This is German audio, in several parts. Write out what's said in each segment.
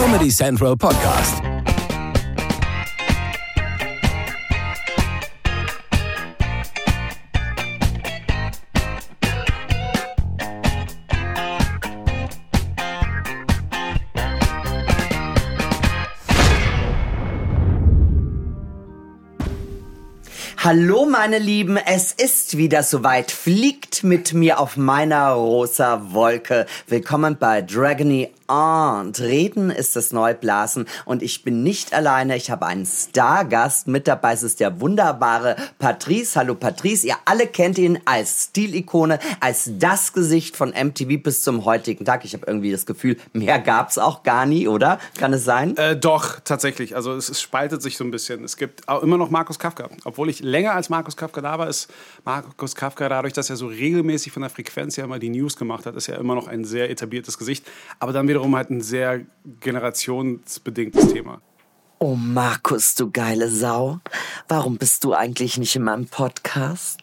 Comedy Central Podcast. Hallo meine Lieben, es ist wieder soweit. Fliegt mit mir auf meiner rosa Wolke. Willkommen bei Dragony und Reden ist das Neublasen und ich bin nicht alleine. Ich habe einen Stargast mit dabei. Es ist der wunderbare Patrice. Hallo Patrice. Ihr alle kennt ihn als Stilikone, als das Gesicht von MTV bis zum heutigen Tag. Ich habe irgendwie das Gefühl, mehr gab's auch gar nie, oder? Kann es sein? Äh, doch, tatsächlich. Also es, es spaltet sich so ein bisschen. Es gibt auch immer noch Markus Kafka. Obwohl ich länger als Markus Kafka da war, ist Markus Kafka dadurch, dass er so regelmäßig von der Frequenz her immer die News gemacht hat, ist ja immer noch ein sehr etabliertes Gesicht. Aber dann wiederum halt ein sehr generationsbedingtes Thema. Oh Markus, du geile Sau. Warum bist du eigentlich nicht in meinem Podcast?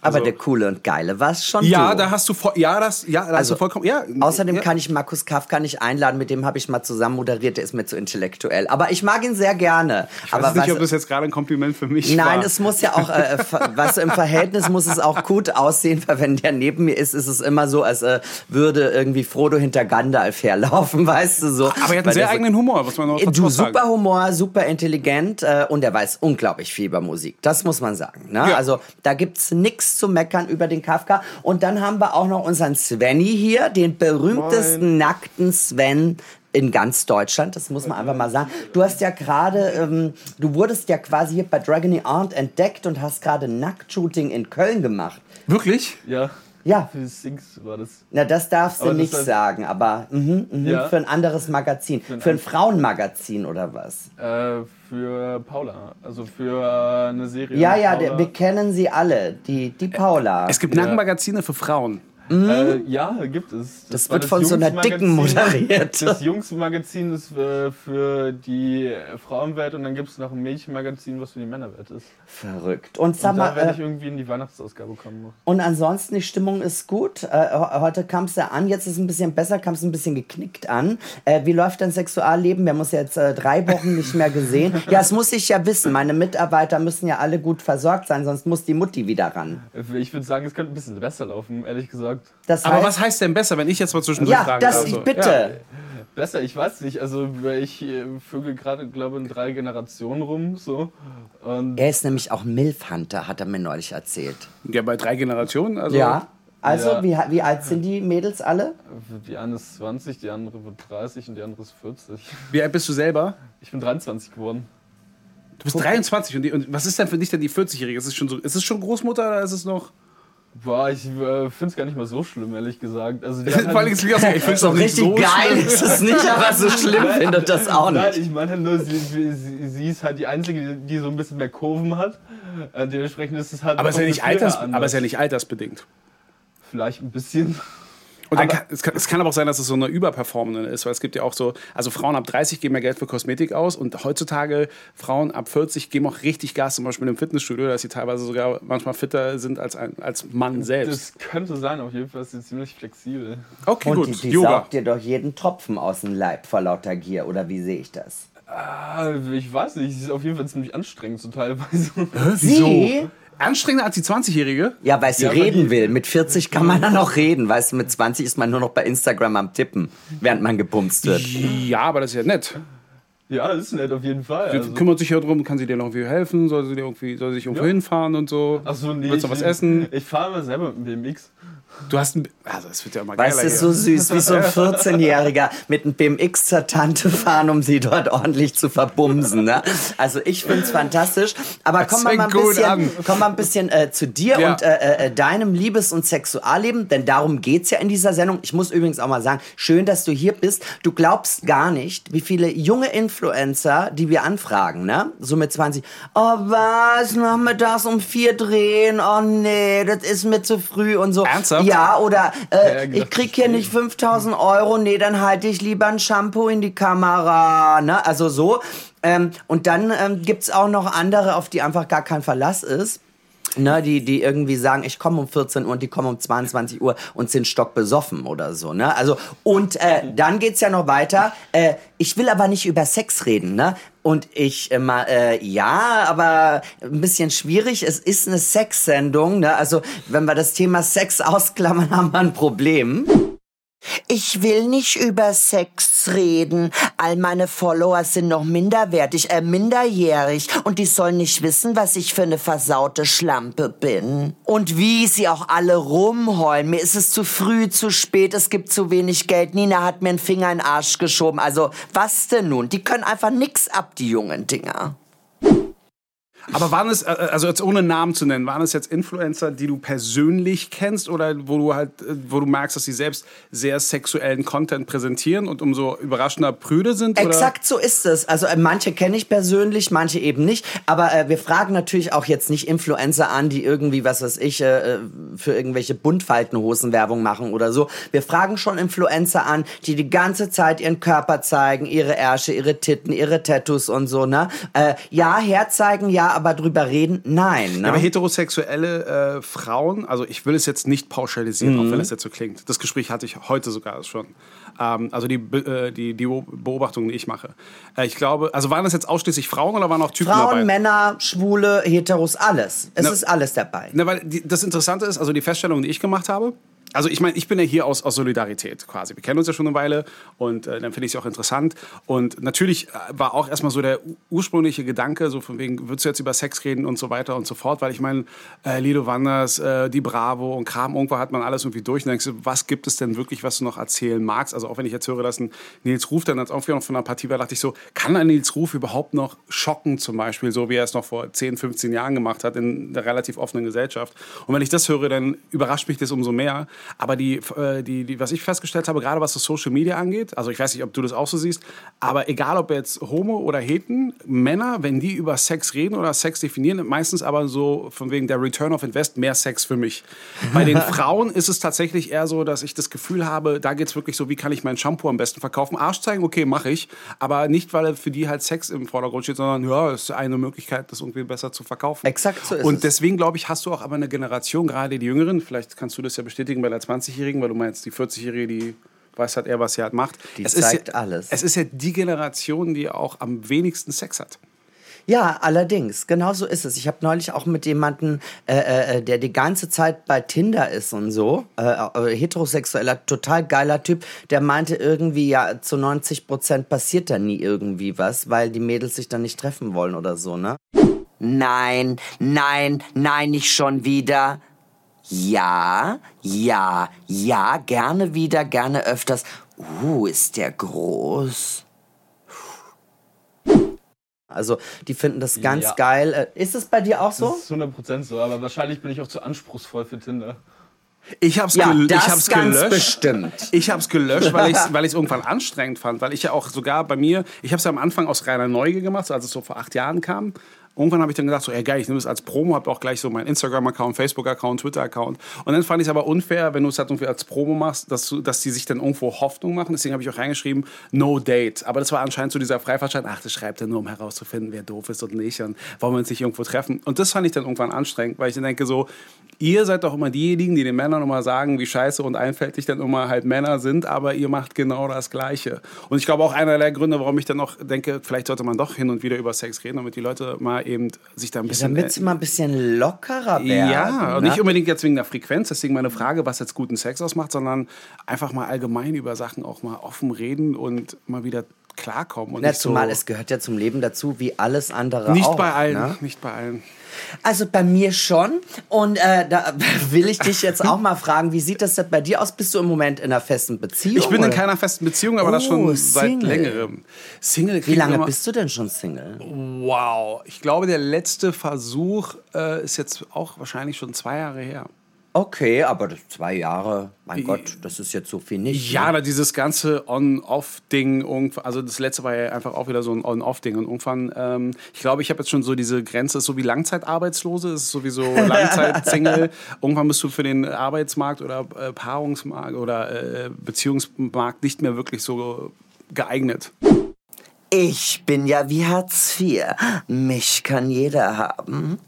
Aber Also- der coole und geile war's schon Ja, du. da hast du voll, ja, das, ja, da hast Also, du vollkommen, ja. Außerdem ja. kann ich Markus Kafka nicht einladen, mit dem habe ich mal zusammen moderiert, der ist mir zu intellektuell. Aber ich mag ihn sehr gerne. Ich Aber weiß nicht, weißt ob das jetzt gerade ein Kompliment für mich war. Nein, es muss ja auch, äh, äh, du, im Verhältnis muss es auch gut aussehen, weil wenn der neben mir ist, ist es immer so, als äh, würde irgendwie Frodo hinter Gandalf herlaufen, weißt du so. Aber er hat Weil einen sehr der so- eigenen Humor, muss man noch Du, dazu sagen. super Humor, super intelligent äh, und er weiß unglaublich viel über Musik. Das muss man sagen. Ne? Ja. Also da gibt's nix zu meckern über den Kafka. Und dann haben wir auch noch unseren Svenny hier, den berühmtesten nackten Sven in ganz Deutschland, das muss man einfach mal sagen. Du hast ja gerade, ähm, du wurdest ja quasi hier bei Dragony Arndt entdeckt und hast gerade Nacktshooting in Köln gemacht. Wirklich? Ja. Ja. Für Sings war das. Na, das darfst du Aber das nicht heißt- sagen, aber mhm, mhm, Ja. für ein anderes Magazin. ein Für ein Frauenmagazin oder was? Äh, für Paula. Also für eine Serie. Ja, ja, Paula. der, wir kennen sie alle. Die, die Paula. Es gibt Ja. Nackenmagazine für Frauen. Äh, ja, gibt es. Das war wird von so einer Dicken moderiert. Das Jungsmagazin ist für, für die Frauenwelt und dann gibt es noch ein Mädchenmagazin, was für die Männerwelt ist. Verrückt. Und sag Und da werde mal, ich äh, irgendwie in die Weihnachtsausgabe kommen. und ansonsten, die Stimmung ist gut. Äh, he- heute kam es ja an, jetzt ist es ein bisschen besser, kam es ein bisschen geknickt an. Äh, wie läuft dein Sexualleben? Wir haben uns jetzt äh, drei Wochen nicht mehr gesehen. Ja, das muss ich ja wissen. Meine Mitarbeiter müssen ja alle gut versorgt sein, sonst muss die Mutti wieder ran. Ich würde sagen, es könnte ein bisschen besser laufen, ehrlich gesagt. Das Aber heißt, was heißt denn besser, wenn ich jetzt mal zwischendurch ja, frage? das, Also, bitte. ja. Besser, ich weiß nicht. Also ich äh, vögel gerade, glaube ich, in drei Generationen rum. So. Und Er ist nämlich auch Milfhunter, hat er mir neulich erzählt. Ja, bei drei Generationen. Also Ja. Also, Ja. Wie, wie alt sind die Mädels alle? die eine ist 20, die andere wird 30 und die andere ist 40. Wie alt bist du selber? Ich bin 23 geworden. Du bist 23 und, die, und was ist denn für dich denn die 40-Jährige? Ist es schon so, ist es schon Großmutter oder ist es noch? Boah, ich äh, finde es gar nicht mal so schlimm, ehrlich gesagt. Also die Vor allem, ich finde es So doch nicht richtig so geil schlimm. ist es nicht, aber so schlimm findet das auch Nein, nicht. ich meine halt nur, sie, sie, sie ist halt die Einzige, die, so ein bisschen mehr Kurven hat. Äh, dementsprechend ist es halt. Aber es ist, ja nicht alters, anders. aber es ist ja nicht altersbedingt. Vielleicht ein bisschen. Und dann kann, es, kann, es kann aber auch sein, dass es so eine Überperformende ist, weil es gibt ja auch so, also Frauen ab 30 geben mehr Geld für Kosmetik aus und heutzutage Frauen ab 40 geben auch richtig Gas, zum Beispiel im Fitnessstudio, dass sie teilweise sogar manchmal fitter sind als, ein, als Mann selbst. Das könnte sein, auf jeden Fall ist sie ziemlich flexibel. Okay, Und gut. die, die Yoga. saugt dir doch jeden Tropfen aus dem Leib vor lauter Gier, oder wie sehe ich das? Ah, ich weiß nicht, sie ist auf jeden Fall ziemlich anstrengend so teilweise. Sie? Anstrengender als die 20-Jährige? Ja, weil sie Ja, reden die- will. Mit 40 kann man dann noch reden. Weißt du, mit 20 ist man nur noch bei Instagram am Tippen, während man gebumst wird. Ja, aber das ist ja nett. Ja, ist nett auf jeden Fall. Sie Also, kümmert sich ja darum, kann sie dir noch irgendwie helfen, soll sie dir irgendwie, soll sie sich irgendwo Ja. hinfahren und so. Achso, nee. Willst du ich- was essen? Ich fahre mal selber mit dem BMX. Du hast ein, also es wird ja immer Weißt geiler du, so süß, wie so ein 14-Jähriger mit einem BMX zur Tante fahren, um sie dort ordentlich zu verbumsen. Ne? Also ich find's fantastisch. Aber Das komm mal, mal ein bisschen, an. komm mal ein bisschen äh, zu dir Ja. und äh, äh, deinem Liebes- und Sexualleben, denn darum geht's ja in dieser Sendung. Ich muss übrigens auch mal sagen, schön, dass du hier bist. Du glaubst gar nicht, wie viele junge Influencer, die wir anfragen, ne? So mit 20. Oh was, nachmittags um vier drehen? Oh nee, das ist mir zu früh und so. Ernsthaft? Ja, oder äh, Ja, ich krieg hier nicht 5000 Euro, nee, dann halte ich lieber ein Shampoo in die Kamera, ne? Also so. Ähm, und dann ähm, gibt's auch noch andere, auf die einfach gar kein Verlass ist. Ne, die, die irgendwie sagen, ich komme um 14 Uhr und die kommen um 22 Uhr und sind stockbesoffen oder so. Ne? Also, und äh, dann geht's ja noch weiter. Äh, ich will aber nicht über Sex reden, ne? Und ich immer, äh, ja, aber ein bisschen schwierig. Es ist eine Sexsendung, ne? Also, wenn wir das Thema Sex ausklammern, haben wir ein Problem. Ich will nicht über Sex reden. All meine Follower sind noch minderwertig, äh, minderjährig und die sollen nicht wissen, was ich für eine versaute Schlampe bin. Und wie sie auch alle rumheulen. Mir ist es zu früh, zu spät, es gibt zu wenig Geld. Nina hat mir einen Finger in den Arsch geschoben. Also, was denn nun? Die können einfach nix ab, die jungen Dinger. Aber waren es, äh, also jetzt ohne Namen zu nennen, waren es jetzt Influencer, die du persönlich kennst oder wo du halt, äh, wo du merkst, dass sie selbst sehr sexuellen Content präsentieren und umso überraschender prüde sind? Exakt so ist es. Also äh, manche kenne ich persönlich, manche eben nicht. Aber äh, wir fragen natürlich auch jetzt nicht Influencer an, die irgendwie, was weiß ich, äh, für irgendwelche Buntfaltenhosen-Werbung machen oder so. Wir fragen schon Influencer an, die die ganze Zeit ihren Körper zeigen, ihre Ärsche, ihre Titten, ihre Tattoos und so. Ne? Äh, ja, herzeigen, ja, aber drüber reden, nein. Ne? Ja, aber heterosexuelle äh, Frauen, also ich will es jetzt nicht pauschalisieren, Mhm. auch wenn es jetzt so klingt. Das Gespräch hatte ich heute sogar schon. Ähm, also die, äh, die, die Beobachtungen, die ich mache. Äh, ich glaube, also waren das jetzt ausschließlich Frauen oder waren auch Typen Frauen, dabei? Männer, Schwule, Heteros, alles. Es Na- ist alles dabei. Na, weil die, das Interessante ist, also die Feststellung, die ich gemacht habe, also ich meine, ich bin ja hier aus, aus Solidarität quasi. Wir kennen uns ja schon eine Weile und äh, dann finde ich es auch interessant. Und natürlich äh, war auch erstmal so der ursprüngliche Gedanke, so von wegen, würdest du jetzt über Sex reden und so weiter und so fort, weil ich meine, äh, Lido Wanders, äh, die Bravo und Kram, irgendwo hat man alles irgendwie durch und denkst du, was gibt es denn wirklich, was du noch erzählen magst? Also auch wenn ich jetzt höre, dass ein Nils Ruf dann als auch von einer Partie war, dachte ich so, kann ein Nils Ruf überhaupt noch schocken zum Beispiel, so wie er es noch vor 10, 15 Jahren gemacht hat in der relativ offenen Gesellschaft. Und wenn ich das höre, dann überrascht mich das umso mehr. Aber die, äh, die, die, was ich festgestellt habe, gerade was das Social Media angeht, also ich weiß nicht, ob du das auch so siehst, aber egal ob jetzt Homo oder Heten, Männer, wenn die über Sex reden oder Sex definieren, meistens aber so von wegen der Return of Invest, mehr Sex für mich. Bei den Frauen ist es tatsächlich eher so, dass ich das Gefühl habe, da geht es wirklich so, wie kann ich mein Shampoo am besten verkaufen? Arsch zeigen, okay, mache ich, aber nicht, weil für die halt Sex im Vordergrund steht, sondern ja, es ist eine Möglichkeit, das irgendwie besser zu verkaufen. Exakt so ist Und es. deswegen, glaube ich, hast du auch aber eine Generation, gerade die Jüngeren, vielleicht kannst du das ja bestätigen bei der 20-Jährigen, weil du meinst, die 40-Jährige, die weiß halt eher, was sie halt macht. Die es ist zeigt ja, alles. Es ist ja die Generation, die auch am wenigsten Sex hat. Ja, allerdings, genau so ist es. Ich habe neulich auch mit jemandem, äh, äh, der die ganze Zeit bei Tinder ist und so, äh, äh, heterosexueller, total geiler Typ, der meinte irgendwie, ja, zu 90 Prozent passiert da nie irgendwie was, weil die Mädels sich dann nicht treffen wollen oder so, ne? Nein, nein, nein, nicht schon wieder. Ja, ja, ja, gerne wieder, gerne öfters. Uh, ist der groß. Also, die finden das ganz Ja. geil. Äh, Ist es bei dir auch so? Das ist 100% so, aber wahrscheinlich bin ich auch zu anspruchsvoll für Tinder. Ich hab's, Ja, gel das ich hab's ganz gelöscht. bestimmt. Ich hab's gelöscht, weil ich weil ich's irgendwann anstrengend fand. Weil ich ja auch sogar bei mir, ich habe es ja am Anfang aus reiner Neugier gemacht, so als es so vor acht Jahren kam. Irgendwann habe ich dann gedacht, so, ey geil, ich nehme das als Promo, habe auch gleich so meinen Instagram-Account, Facebook-Account, Twitter-Account. Und dann fand ich es aber unfair, wenn du es halt irgendwie als Promo machst, dass, du, dass die sich dann irgendwo Hoffnung machen. Deswegen habe ich auch reingeschrieben, no date. Aber das war anscheinend so dieser Freifahrtschein, ach, das schreibt er nur, um herauszufinden, wer doof ist und nicht. Und wollen wir uns nicht irgendwo treffen. Und das fand ich dann irgendwann anstrengend, weil ich dann denke so, ihr seid doch immer diejenigen, die den Männern immer sagen, wie scheiße und einfältig dann immer halt Männer sind, aber ihr macht genau das Gleiche. Und ich glaube auch einer der Gründe, warum ich dann noch denke, vielleicht sollte man doch hin und wieder über Sex reden, damit die Leute mal eben sich da ein bisschen... Damit sie mal ein bisschen lockerer werden. ja, ne? nicht unbedingt jetzt wegen der Frequenz, deswegen meine Frage, was jetzt guten Sex ausmacht, sondern einfach mal allgemein über Sachen auch mal offen reden und mal wieder klarkommen. Und Na, nicht so, zumal es gehört ja zum Leben dazu, wie alles andere nicht auch. bei allen, Ne? nicht bei allen. Also bei mir schon. Und äh, da will ich dich jetzt auch mal fragen, wie sieht das denn bei dir aus? Bist du im Moment in einer festen Beziehung? Ich bin in oder? keiner festen Beziehung, aber das Oh, schon seit Single. längerem. Single Wie lange bist du denn schon Single? Wow, ich glaube, der letzte Versuch äh, ist jetzt auch wahrscheinlich schon zwei Jahre her. Okay, aber das zwei Jahre, mein Gott, das ist jetzt so viel nicht. Ja, ne? da dieses ganze On-Off-Ding, also das letzte war ja einfach auch wieder so ein On-Off-Ding. Und irgendwann, ähm, ich glaube, ich habe jetzt schon so diese Grenze, ist so wie Langzeitarbeitslose, ist sowieso Langzeit-Single. irgendwann bist du für den Arbeitsmarkt oder äh, Paarungsmarkt oder äh, Beziehungsmarkt nicht mehr wirklich so geeignet. Ich bin ja wie Hartz IV. Mich kann jeder haben.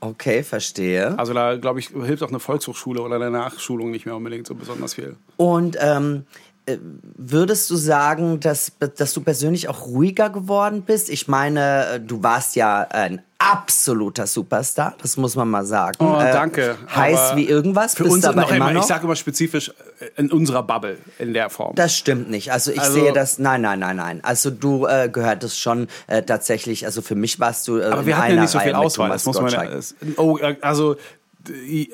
Okay, verstehe. Also da, glaube ich, hilft auch eine Volkshochschule oder eine Nachschulung nicht mehr unbedingt so besonders viel. Und ähm, äh, würdest du sagen, dass, dass du persönlich auch ruhiger geworden bist? Ich meine, äh, du warst ja ein absoluter Superstar, das muss man mal sagen. Oh, danke. Äh, heiß wie irgendwas. Für uns aber noch immer noch. ich sage immer spezifisch äh, in unserer Bubble in der Form. Das stimmt nicht. Also ich Also- sehe das. Nein, nein, nein, nein. Also du äh, gehörtest schon äh, tatsächlich. Also für mich warst du. Äh, Aber wir hatten ja nicht so Reihe viel Auswahl. Das muss man ja, es- oh, äh, also,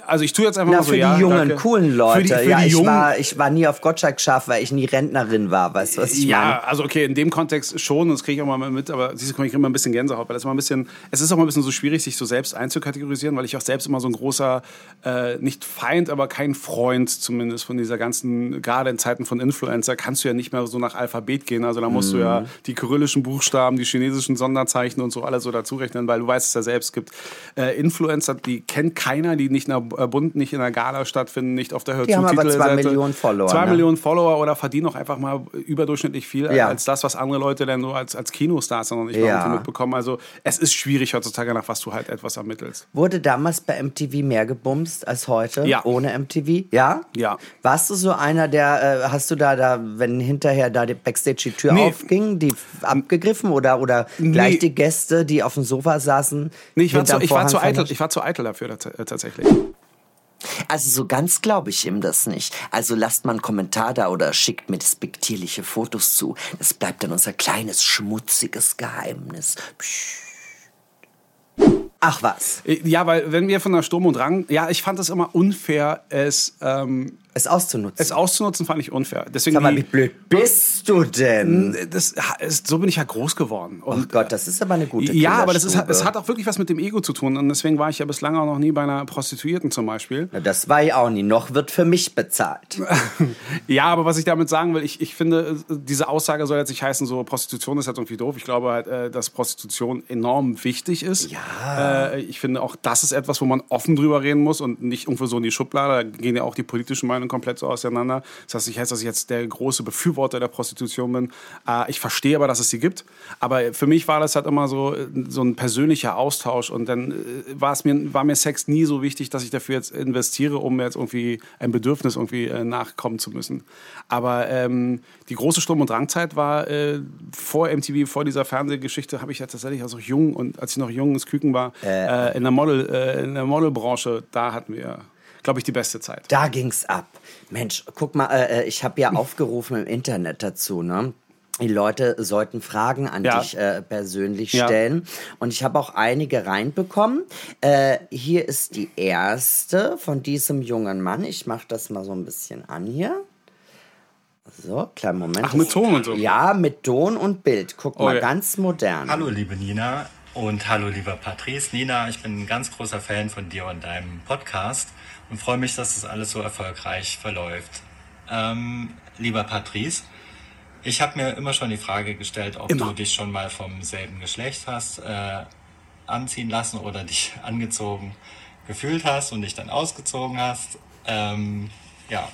also ich tue jetzt einfach Na, mal so, für ja, die jungen, danke. coolen Leute. Für die, für ja, die ich, jungen, war, ich war nie auf Gottschalk scharf, weil ich nie Rentnerin war. Weißt du, was ich ja, meine? also okay, in dem Kontext schon, das kriege ich auch mal mit, aber siehst du, ich kriege immer ein bisschen Gänsehaut, weil das immer ein bisschen, es ist auch mal ein bisschen so schwierig, sich so selbst einzukategorisieren, weil ich auch selbst immer so ein großer, äh, nicht Feind, aber kein Freund zumindest von dieser ganzen, gerade in Zeiten von Influencer, kannst du ja nicht mehr so nach Alphabet gehen, also da musst du Mhm. ja die kyrillischen Buchstaben, die chinesischen Sonderzeichen und so alles so dazu rechnen, weil du weißt es ja selbst, gibt äh, Influencer, die kennt keiner, die nicht in der äh, Bund, nicht in der Gala stattfinden, nicht auf der Hör Die haben aber zwei. Millionen Follower, Zwei ne? Millionen Follower oder verdienen auch einfach mal überdurchschnittlich viel Ja. als das, was andere Leute dann so als, als Kinostars noch nicht Ja. mitbekommen. Also es ist schwierig heutzutage, nach was du halt etwas ermittelst. Wurde damals bei MTV mehr gebumst als heute? Ja. Ohne MTV? Ja? Ja. Warst du so einer, der, äh, hast du da, da, wenn hinterher da die Backstage die Tür Nee. aufging, die abgegriffen oder, oder gleich Nee. die Gäste, die auf dem Sofa saßen? Nee, ich war, zu, ich, war zu eitel, ich war zu eitel dafür tats- äh, tatsächlich. Also so ganz glaube ich ihm das nicht. Also lasst mal einen Kommentar da oder schickt mir despektierliche Fotos zu. Das bleibt dann unser kleines schmutziges Geheimnis. Psch. Ach was, Ja, weil wenn wir von der Sturm und Drang, ja, ich fand es immer unfair, es, ähm, es auszunutzen. es auszunutzen, fand ich unfair. Deswegen Sag mal, wie blöd bist du denn? das, ist, so bin ich ja groß geworden. Oh Und Gott, das ist aber eine gute Ja, aber das ist, es hat auch wirklich was mit dem Ego zu tun. Und deswegen war ich ja bislang auch noch nie bei einer Prostituierten zum Beispiel. Na, Das war ich auch nie. Noch wird für mich bezahlt. Ja, aber was ich damit sagen will, ich, ich finde, diese Aussage soll jetzt nicht heißen, so Prostitution ist halt irgendwie doof. Ich glaube halt, äh, dass Prostitution enorm wichtig ist. Ja. Äh, ich finde auch, das ist etwas, wo man offen drüber reden muss und nicht irgendwo so in die Schublade. Da gehen ja auch die politischen Meinungen komplett so auseinander. Das heißt nicht heißt, dass ich jetzt der große Befürworter der Prostitution bin. Äh, ich verstehe aber, dass es sie gibt. Aber für mich war das halt immer so, äh, so ein persönlicher Austausch. Und dann äh, war es mir, war mir Sex nie so wichtig, dass ich dafür jetzt investiere, um jetzt irgendwie ein Bedürfnis irgendwie äh, nachkommen zu müssen. Aber ähm, die große Sturm- und Drangzeit war äh, vor MTV, vor dieser Fernsehgeschichte, habe ich ja tatsächlich als auch jung und als ich noch junges Küken war, äh, in der Model, in der Modelbranche, da hatten wir, glaube ich, die beste Zeit. Da ging's ab. Mensch, guck mal, äh, ich habe ja aufgerufen im Internet dazu, ne? Die Leute sollten Fragen an Ja. dich äh, persönlich Ja. stellen. Und ich habe auch einige reinbekommen. Äh, hier ist die erste von diesem jungen Mann. Ich mache das mal so ein bisschen an hier. So, kleinen Moment. Ach, mit Ton und so? Ja, mit Ton und Bild. Guck mal, ja. ganz modern. Hallo liebe Nina und hallo lieber Patrice. Nina, ich bin ein ganz großer Fan von dir und deinem Podcast und freue mich, dass das alles so erfolgreich verläuft. Ähm, lieber Patrice, ich habe mir immer schon die Frage gestellt, ob Immer. du dich schon mal vom selben Geschlecht hast äh, anziehen lassen oder dich angezogen gefühlt hast und dich dann ausgezogen hast. Ähm, ja,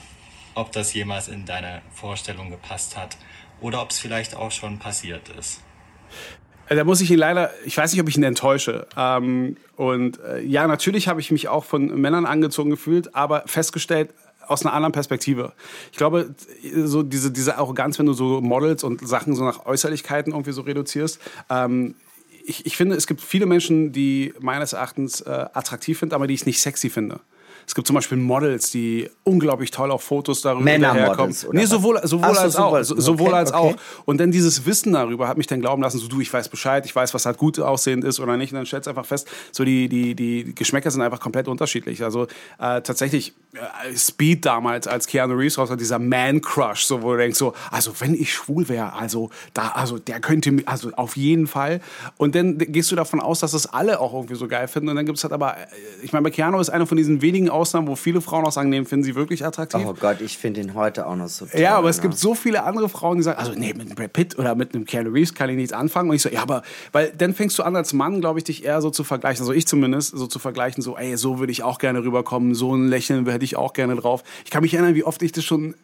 ob das jemals in deine Vorstellung gepasst hat oder ob es vielleicht auch schon passiert ist. Äh, Da muss ich ihn leider, ich weiß nicht, ob ich ihn enttäusche. Ähm, und äh, ja, natürlich habe ich mich auch von Männern angezogen gefühlt, aber festgestellt aus einer anderen Perspektive. Ich glaube, so diese, diese Arroganz, wenn du so Models und Sachen so nach Äußerlichkeiten irgendwie so reduzierst, ähm, ich, ich finde, es gibt viele Menschen, die meines Erachtens äh, attraktiv finden, aber die ich nicht sexy finde. Es gibt zum Beispiel Models, die unglaublich toll auf Fotos darüber oder Nee, sowohl, sowohl so, als auch. So, sowohl okay, als okay. auch. Und dann dieses Wissen darüber hat mich dann glauben lassen, so du, ich weiß Bescheid, ich weiß, was halt gut aussehend ist oder nicht. Und dann stellst du einfach fest, so die, die, die Geschmäcker sind einfach komplett unterschiedlich. Also äh, tatsächlich äh, Speed damals, als Keanu Reeves raus war, dieser Man-Crush, so wo du denkst, so, also wenn ich schwul wäre, also da, also der könnte also auf jeden Fall. Und dann gehst du davon aus, dass das alle auch irgendwie so geil finden. Und dann gibt es halt aber, äh, ich meine, bei Keanu ist eine von diesen wenigen Ausnahmen, wo viele Frauen auch sagen, nee, finden sie wirklich attraktiv. Oh Gott, ich finde ihn heute auch noch so toll. Ja, aber es ne? gibt so viele andere Frauen, die sagen, also nee, mit einem Brad Pitt oder mit einem Keanu Reeves kann ich nichts anfangen. Und ich so, ja, aber, weil dann fängst du an als Mann, glaube ich, dich eher so zu vergleichen, also ich zumindest, so zu vergleichen, so, ey, so würde ich auch gerne rüberkommen, so ein Lächeln hätte ich auch gerne drauf. Ich kann mich erinnern, wie oft ich das schon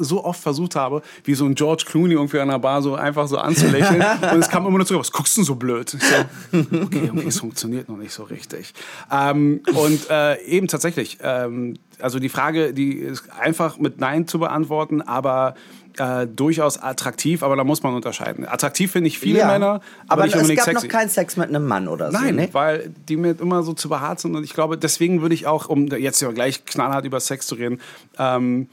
so oft versucht habe, wie so ein George Clooney irgendwie an der Bar so einfach so anzulächeln. und es kam immer nur zurück, was guckst du denn so blöd? Ich so, okay, okay, es funktioniert noch nicht so richtig. Ähm, und äh, eben tatsächlich, ähm, also die Frage, die ist einfach mit Nein zu beantworten, aber äh, durchaus attraktiv, aber da muss man unterscheiden. Attraktiv finde ich viele Ja. Männer, aber, Aber nicht es gab sexy. noch keinen Sex mit einem Mann oder so. Nein, ne? weil die mir immer so zu behaart sind und ich glaube, deswegen würde ich auch, um jetzt ja gleich knallhart über Sex zu reden, ähm,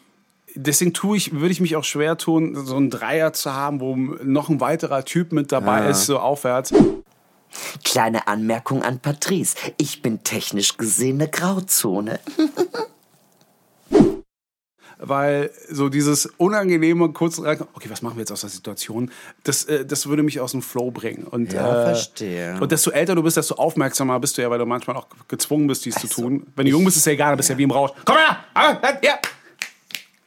deswegen tue ich, würde ich mich auch schwer tun, so einen Dreier zu haben, wo noch ein weiterer Typ mit dabei ist, so aufwärts. Kleine Anmerkung an Patrice. Ich bin technisch gesehen eine Grauzone. Weil so dieses unangenehme, kurz, okay, was machen wir jetzt aus der Situation? Das, äh, das würde mich aus dem Flow bringen. Und, Ja, äh, verstehe. Und desto älter du bist, desto aufmerksamer bist du ja, weil du manchmal auch gezwungen bist, dies zu tun. Wenn du jung bist, ist ja egal, dann bist du ja wie im Rausch. Komm her! Ah, Ja!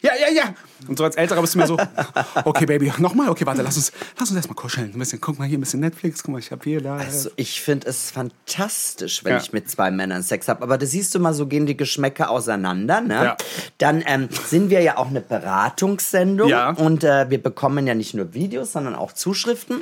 Ja, ja, ja. Und so als Älterer bist du mir so, okay, Baby, nochmal, okay, warte, lass uns, lass uns erstmal kuscheln. Ein bisschen, guck mal hier, ein bisschen Netflix, guck mal, ich hab hier, da. Also ich finde es fantastisch, wenn Ja. ich mit zwei Männern Sex habe. Aber da siehst du mal, so gehen die Geschmäcker auseinander. Ne? Ja. Dann ähm, sind wir ja auch eine Beratungssendung. Ja. Und äh, wir bekommen ja nicht nur Videos, sondern auch Zuschriften.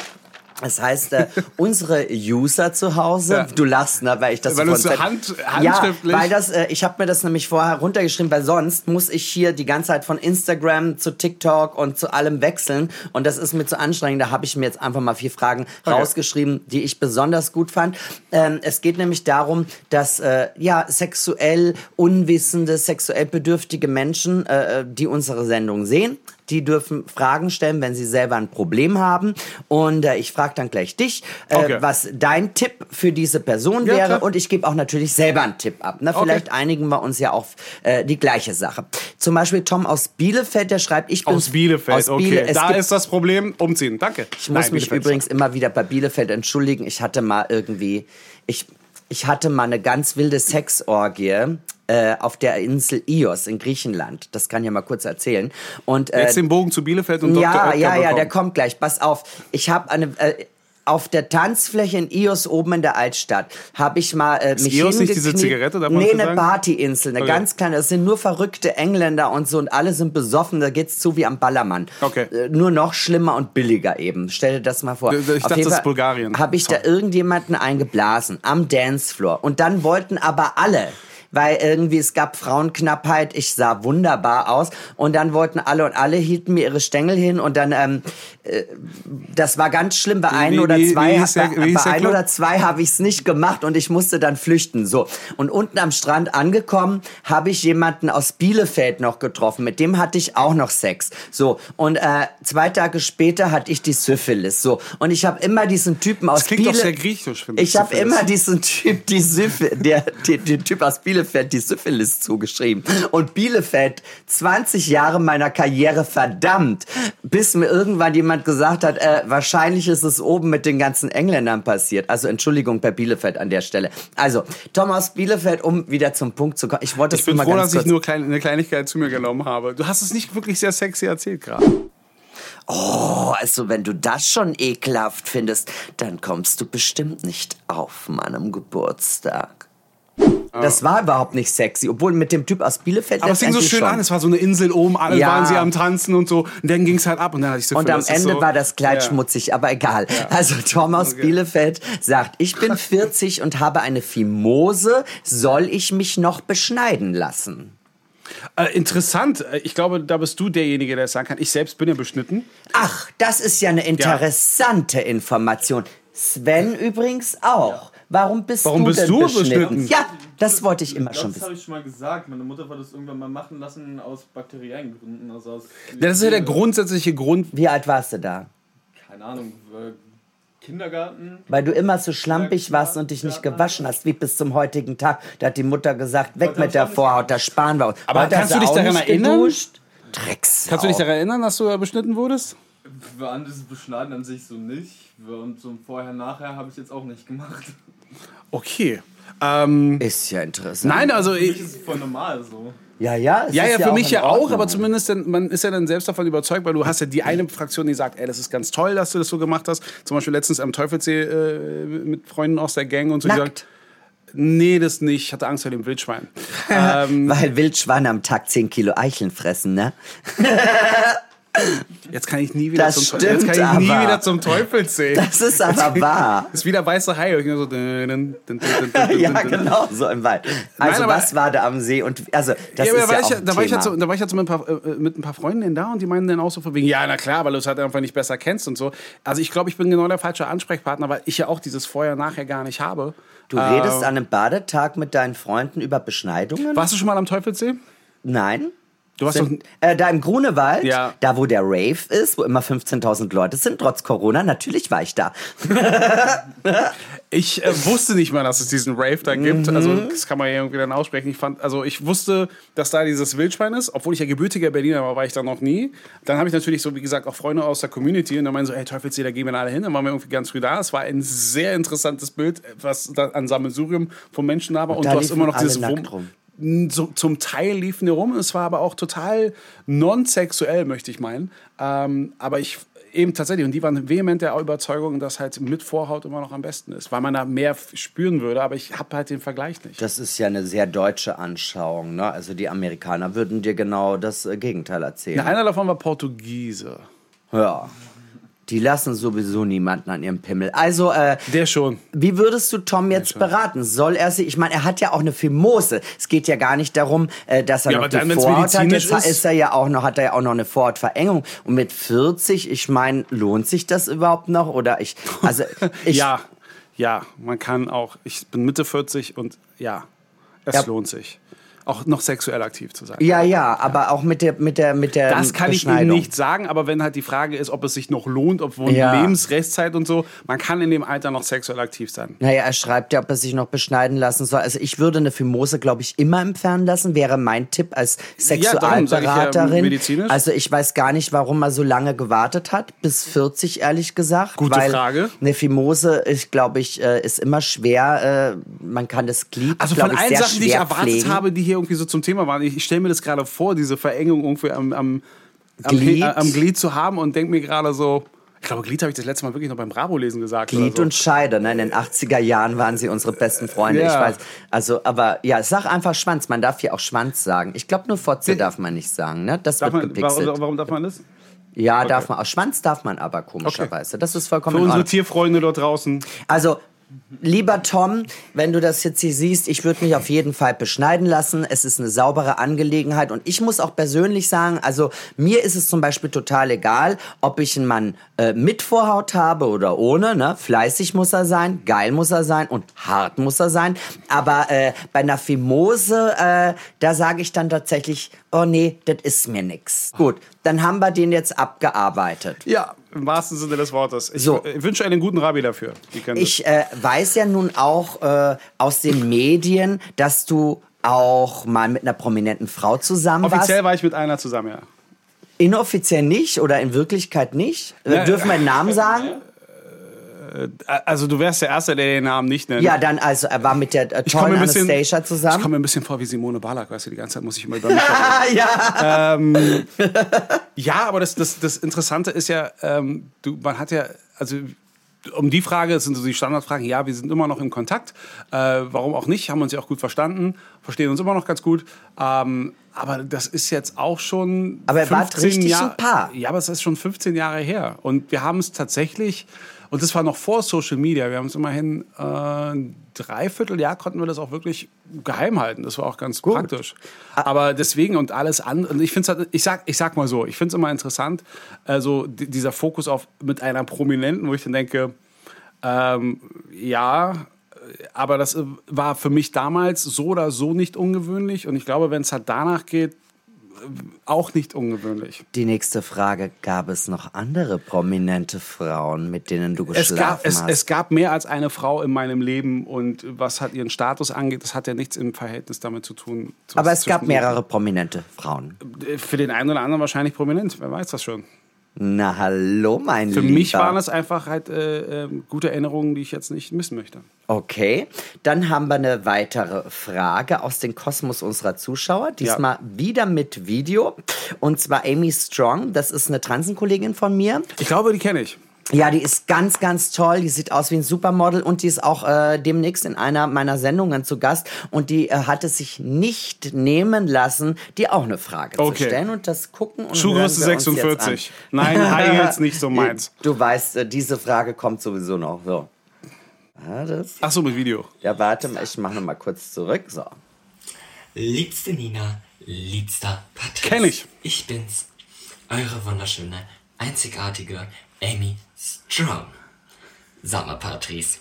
Das heißt, äh, unsere User zu Hause, Ja. du lachst, ne, weil ich das Weil so Konzept- hand- ja, handschriftlich- weil das, äh, ich habe mir das nämlich vorher runtergeschrieben, weil sonst muss ich hier die ganze Zeit von Instagram zu TikTok und zu allem wechseln und das ist mir zu anstrengend. Da habe ich mir jetzt einfach mal vier Fragen rausgeschrieben, die ich besonders gut fand. Ähm, es geht nämlich darum, dass äh, ja sexuell unwissende, sexuell bedürftige Menschen, äh, die unsere Sendung sehen, die dürfen Fragen stellen, wenn sie selber ein Problem haben. Und äh, ich frage dann gleich dich, äh, Okay. was dein Tipp für diese Person Ja, wäre. klar. Und ich gebe auch natürlich selber einen Tipp ab. Ne? Vielleicht einigen wir uns ja auf äh, die gleiche Sache. Zum Beispiel Tom aus Bielefeld, der schreibt, ich bin Aus Bielefeld, aus okay. Biele- es da ist das Problem, umziehen. Danke. ich muss mich übrigens immer wieder bei Bielefeld entschuldigen. Ich hatte mal irgendwie, ich, ich hatte mal eine ganz wilde Sexorgie äh, auf der Insel Ios in Griechenland. Das kann ich ja mal kurz erzählen. Und äh, Jetzt den Bogen zu Bielefeld und ja, Dr. Oetker ja, ja, bekommen. der kommt gleich. Pass auf. Ich habe eine äh, auf der Tanzfläche in Ios oben in der Altstadt habe ich mal äh, mich Ios nicht diese Zigarette, man Nee, eine? Partyinsel, eine Okay. ganz kleine. Das sind nur verrückte Engländer und so und alle sind besoffen. Da geht's zu wie am Ballermann. Okay. Äh, nur noch schlimmer und billiger eben. Stell dir das mal vor. Ich dachte, das ist Bulgarien. Habe ich da irgendjemanden eingeblasen am Dancefloor und dann wollten aber alle weil irgendwie es gab Frauenknappheit, ich sah wunderbar aus. Und dann wollten alle und alle hielten mir ihre Stängel hin. Und dann ähm, äh, das war ganz schlimm. Bei ein wie- oder zwei der- bei, bei ein oder zwei habe ich es nicht gemacht und ich musste dann flüchten. So. Und unten am Strand angekommen habe ich jemanden aus Bielefeld noch getroffen. Mit dem hatte ich auch noch Sex. So. Und äh, zwei Tage später hatte ich die Syphilis. So. Und ich habe immer diesen Typen aus Das klingt doch sehr griechisch, ich, habe immer diesen Typ, die Syphilis, der, der, der Typ aus Bielefeld, die Syphilis zugeschrieben. Und Bielefeld, 20 Jahre meiner Karriere, verdammt, bis mir irgendwann jemand gesagt hat, äh, wahrscheinlich ist es oben mit den ganzen Engländern passiert. Also Entschuldigung bei Bielefeld an der Stelle. Also, Thomas Bielefeld, um wieder zum Punkt zu kommen. Ich wollte Ich es bin mal froh, ganz dass ich kurz. nur klein, eine Kleinigkeit zu mir genommen habe. Du hast es nicht wirklich sehr sexy erzählt gerade. Oh, also wenn du das schon ekelhaft findest, dann kommst du bestimmt nicht auf meinem Geburtstag. Das war überhaupt nicht sexy, obwohl mit dem Typ aus Bielefeld Aber es fing so schön schon. an. Es war so eine Insel oben, alle Ja. waren sie am Tanzen und so. Und dann ging es halt ab und dann hatte ich so Und viel, am Ende so, war das Kleid Ja. schmutzig, aber egal. Also Tom aus Bielefeld sagt, ich bin 40 und habe eine Fimose, soll ich mich noch beschneiden lassen? Äh, interessant. Äh, Ich glaube, da bist du derjenige, der es sagen kann. Ich selbst bin ja beschnitten. Ach, das ist ja eine interessante Information. Sven übrigens auch. Warum bist Warum du bist denn du beschnitten? beschnitten? Ja, das wollte ich immer Das schon habe wissen. ich schon mal gesagt. Meine Mutter hat das irgendwann mal machen lassen aus bakteriellen Gründen. Also aus Das ist ja der grundsätzliche Grund. Wie alt warst du da? Keine Ahnung, Kindergarten. Weil du immer so schlampig warst und dich nicht gewaschen hast, wie bis zum heutigen Tag. Da hat die Mutter gesagt, weg Heute mit der Vorhaut, da sparen wir uns. Aber Heute kannst du dich daran nicht erinnern? geduscht? Drecks. Kannst du dich daran erinnern, dass du beschnitten wurdest? War an dieses Beschneiden an sich so nicht. Und so ein Vorher-Nachher habe ich jetzt auch nicht gemacht. Okay. Ähm, Ist ja interessant. nein, also Für mich ich, ist es voll normal so. Ja, ja. es Ja, ist ja, für mich in ja auch, aber zumindest dann, man ist ja dann selbst davon überzeugt, weil du hast ja die eine Fraktion, die sagt, ey, das ist ganz toll, dass du das so gemacht hast. Zum Beispiel letztens am Teufelssee äh, mit Freunden aus der Gang und so. Nackt. Nee, das nicht. Ich hatte Angst vor dem Wildschwein. ähm, Weil Wildschweine am Tag 10 Kilo Eicheln fressen, ne? jetzt kann ich nie wieder, Das zum, jetzt stimmt kann ich nie aber. wieder zum Teufel sehen. Das ist aber wahr. Das ist wieder weiße Hai. So, Ja, genau, so im Wald. Also aber- was war da am See? Und also das ja, ist da, war ja ich, auch ja- ein da, war ich Thema. jetzt so, da war ich jetzt so mit ein, paar, äh, mit ein paar Freundinnen da und die meinen dann auch so von wegen, ja, na klar, weil du es halt einfach nicht besser kennst und so. Also ich glaube, ich bin genau der falsche Ansprechpartner, weil ich ja auch dieses Vorher-Nachher gar nicht habe. Du redest Äh, an einem Badetag mit deinen Freunden über Beschneidungen? Warst du schon mal am Teufelsee? Nein. Du warst Sind, äh, da im Grunewald, Ja. da wo der Rave ist, wo immer 15.000 Leute sind, trotz Corona, natürlich war ich da. ich äh, wusste nicht mal, dass es diesen Rave da gibt. Mhm. Also das kann man ja irgendwie dann aussprechen. Ich fand, also ich wusste, dass da dieses Wildschwein ist, obwohl ich ja gebürtiger Berliner war, war ich da noch nie. Dann habe ich natürlich so, wie gesagt, auch Freunde aus der Community und dann meinen so, hey Teufelsee, da gehen wir alle hin. Dann waren wir irgendwie ganz früh da. Es war ein sehr interessantes Bild, was da an Sammelsurium von Menschen da war. Und, da du hast immer noch dieses rum. So, zum Teil liefen die rum. Es war aber auch total non-sexuell, möchte ich meinen. Ähm, aber ich eben tatsächlich, und die waren vehement der Überzeugung, dass halt mit Vorhaut immer noch am besten ist, weil man da mehr spüren würde. Aber ich habe halt den Vergleich nicht. Das ist ja eine sehr deutsche Anschauung. Ne? Also die Amerikaner würden dir genau das äh, Gegenteil erzählen. Ja, einer davon war Portugiese. Ja. Die lassen sowieso niemanden an ihrem Pimmel. Also, äh, Der schon. Wie würdest du Tom jetzt beraten? Soll er sich, ich meine, er hat ja auch eine Fimose. Es geht ja gar nicht darum, äh, dass er Ja, noch aber dann, die wenn's Vorhaut hat. Jetzt ist- ist er ja auch noch, hat er ja auch noch eine Vorhautverengung. Und mit 40, ich meine, lohnt sich das überhaupt noch? Oder ich, also, ich, ja, ja, man kann auch. Ich bin Mitte 40 und ja, es Ja. lohnt sich. Auch noch sexuell aktiv zu sein. ja, ja, aber auch mit der, mit der, mit der Das kann ich Ihnen nicht sagen, aber wenn halt die Frage ist, ob es sich noch lohnt, obwohl Ja. Lebensrestzeit und so, man kann in dem Alter noch sexuell aktiv sein. Naja, er schreibt ja, ob er sich noch beschneiden lassen soll. Also ich würde eine Fimose, glaube ich, immer entfernen lassen, wäre mein Tipp als ich ja, Sexualberaterin. medizinisch. also ich weiß gar nicht, warum er so lange gewartet hat, bis 40, ehrlich gesagt. Gute weil Frage. Eine Fimose, ich glaube ich, äh, ist immer schwer. Äh, man kann das Glied, Also von allen Sachen, die ich erwartet pflegen. habe, die hier irgendwie so zum Thema waren, ich, ich stelle mir das gerade vor, diese Verengung irgendwie am, am, am, Glied. Am Glied zu haben und denke mir gerade so, ich glaube, Glied habe ich das letzte Mal wirklich noch beim Bravo-Lesen gesagt. Glied so. und Scheide. Ne? In den 80er Jahren waren sie unsere besten Freunde. Ja. Ich weiß. Also, aber ja, sag einfach Schwanz. Man darf hier auch Schwanz sagen. Ich glaube, nur Fotze darf man nicht sagen. Ne? Das Darf wird man, gepixelt. warum, warum darf man das? Ja, darf man. Auch Schwanz darf man aber komischerweise. Das ist vollkommen Für unsere. Tierfreunde dort draußen. Also, lieber Tom, wenn du das jetzt hier siehst, ich würde mich auf jeden Fall beschneiden lassen. Es ist eine saubere Angelegenheit. Und ich muss auch persönlich sagen, also mir ist es zum Beispiel total egal, ob ich einen Mann äh, mit Vorhaut habe oder ohne. Ne? Fleißig muss er sein, geil muss er sein und hart muss er sein. Aber äh, bei einer Fimose, äh, da sage ich dann tatsächlich, oh nee, das ist mir nix. Gut, dann haben wir den jetzt abgearbeitet. Ja, im wahrsten Sinne des Wortes. Ich So. wünsche einen guten Rabbi dafür. Ich äh, weiß ja nun auch äh, aus den Medien, dass du auch mal mit einer prominenten Frau zusammen Offiziell warst. war ich mit einer zusammen, ja. Inoffiziell nicht oder in Wirklichkeit nicht? Äh, Ja, Dürfen wir den Namen sagen? Also du wärst der Erste, der den Namen nicht nennt. Ja, dann also, er war mit der äh, ich komme tollen mir ein bisschen, Anastasia Ich zusammen. komme mir ein bisschen vor wie Simone Balak, weißt du, die ganze Zeit muss ich immer über mich reden. Ah, ja. Ja, aber das, das, das Interessante ist ja, ähm, du, man hat ja, also um die Frage, das sind so die Standardfragen, ja, wir sind immer noch im Kontakt, äh, warum auch nicht, haben uns ja auch gut verstanden, verstehen uns immer noch ganz gut, ähm, aber das ist jetzt auch schon Aber wart 15 richtig Jahr- ein Paar. Ja, aber es ist schon 15 Jahre her und wir haben es tatsächlich, und das war noch vor Social Media, wir haben es immerhin äh, ein Dreivierteljahr konnten wir das auch wirklich geheim halten. Das war auch ganz praktisch. Aber deswegen und alles andere, und ich finde halt, ich sag, ich sag mal so, ich finde es immer interessant, also di- dieser Fokus auf mit einer Prominenten, wo ich dann denke, ähm, ja, aber das äh, war für mich damals so oder so nicht ungewöhnlich und ich glaube, wenn es halt danach geht, auch nicht ungewöhnlich. Die nächste Frage, gab es noch andere prominente Frauen, mit denen du Es geschlafen gab, es, hast? es gab mehr als eine Frau in meinem Leben und was hat ihren Status angeht, das hat ja nichts im Verhältnis damit zu tun. aber es gab mehrere prominente Frauen. Für den einen oder anderen wahrscheinlich prominent, wer weiß das schon. Na hallo, mein Für Lieber. mich waren es einfach halt äh, äh, gute Erinnerungen, die ich jetzt nicht missen möchte. Okay, dann haben wir eine weitere Frage aus dem Kosmos unserer Zuschauer. Diesmal wieder mit Video. Und zwar Amy Strong. Das ist eine Transenkollegin von mir. Ich glaube, die kenne ich. Ja, die ist ganz, ganz toll. Die sieht aus wie ein Supermodel und die ist auch äh, demnächst in einer meiner Sendungen zu Gast. Und die äh, hat es sich nicht nehmen lassen, dir auch eine Frage Okay. zu stellen und das gucken und Schuhgröße hören wir uns jetzt 46. Nein, High Heels nicht so meins. Du weißt, äh, diese Frage kommt sowieso noch. So. Ja, das, Ach so, mit Video. ja warte mal, ich mache noch mal kurz zurück. So. Liebste Nina, liebster Patrick. Kenn ich. Ich bin's, eure wunderschöne, einzigartige Amy Strong. Sag mal, Patrice.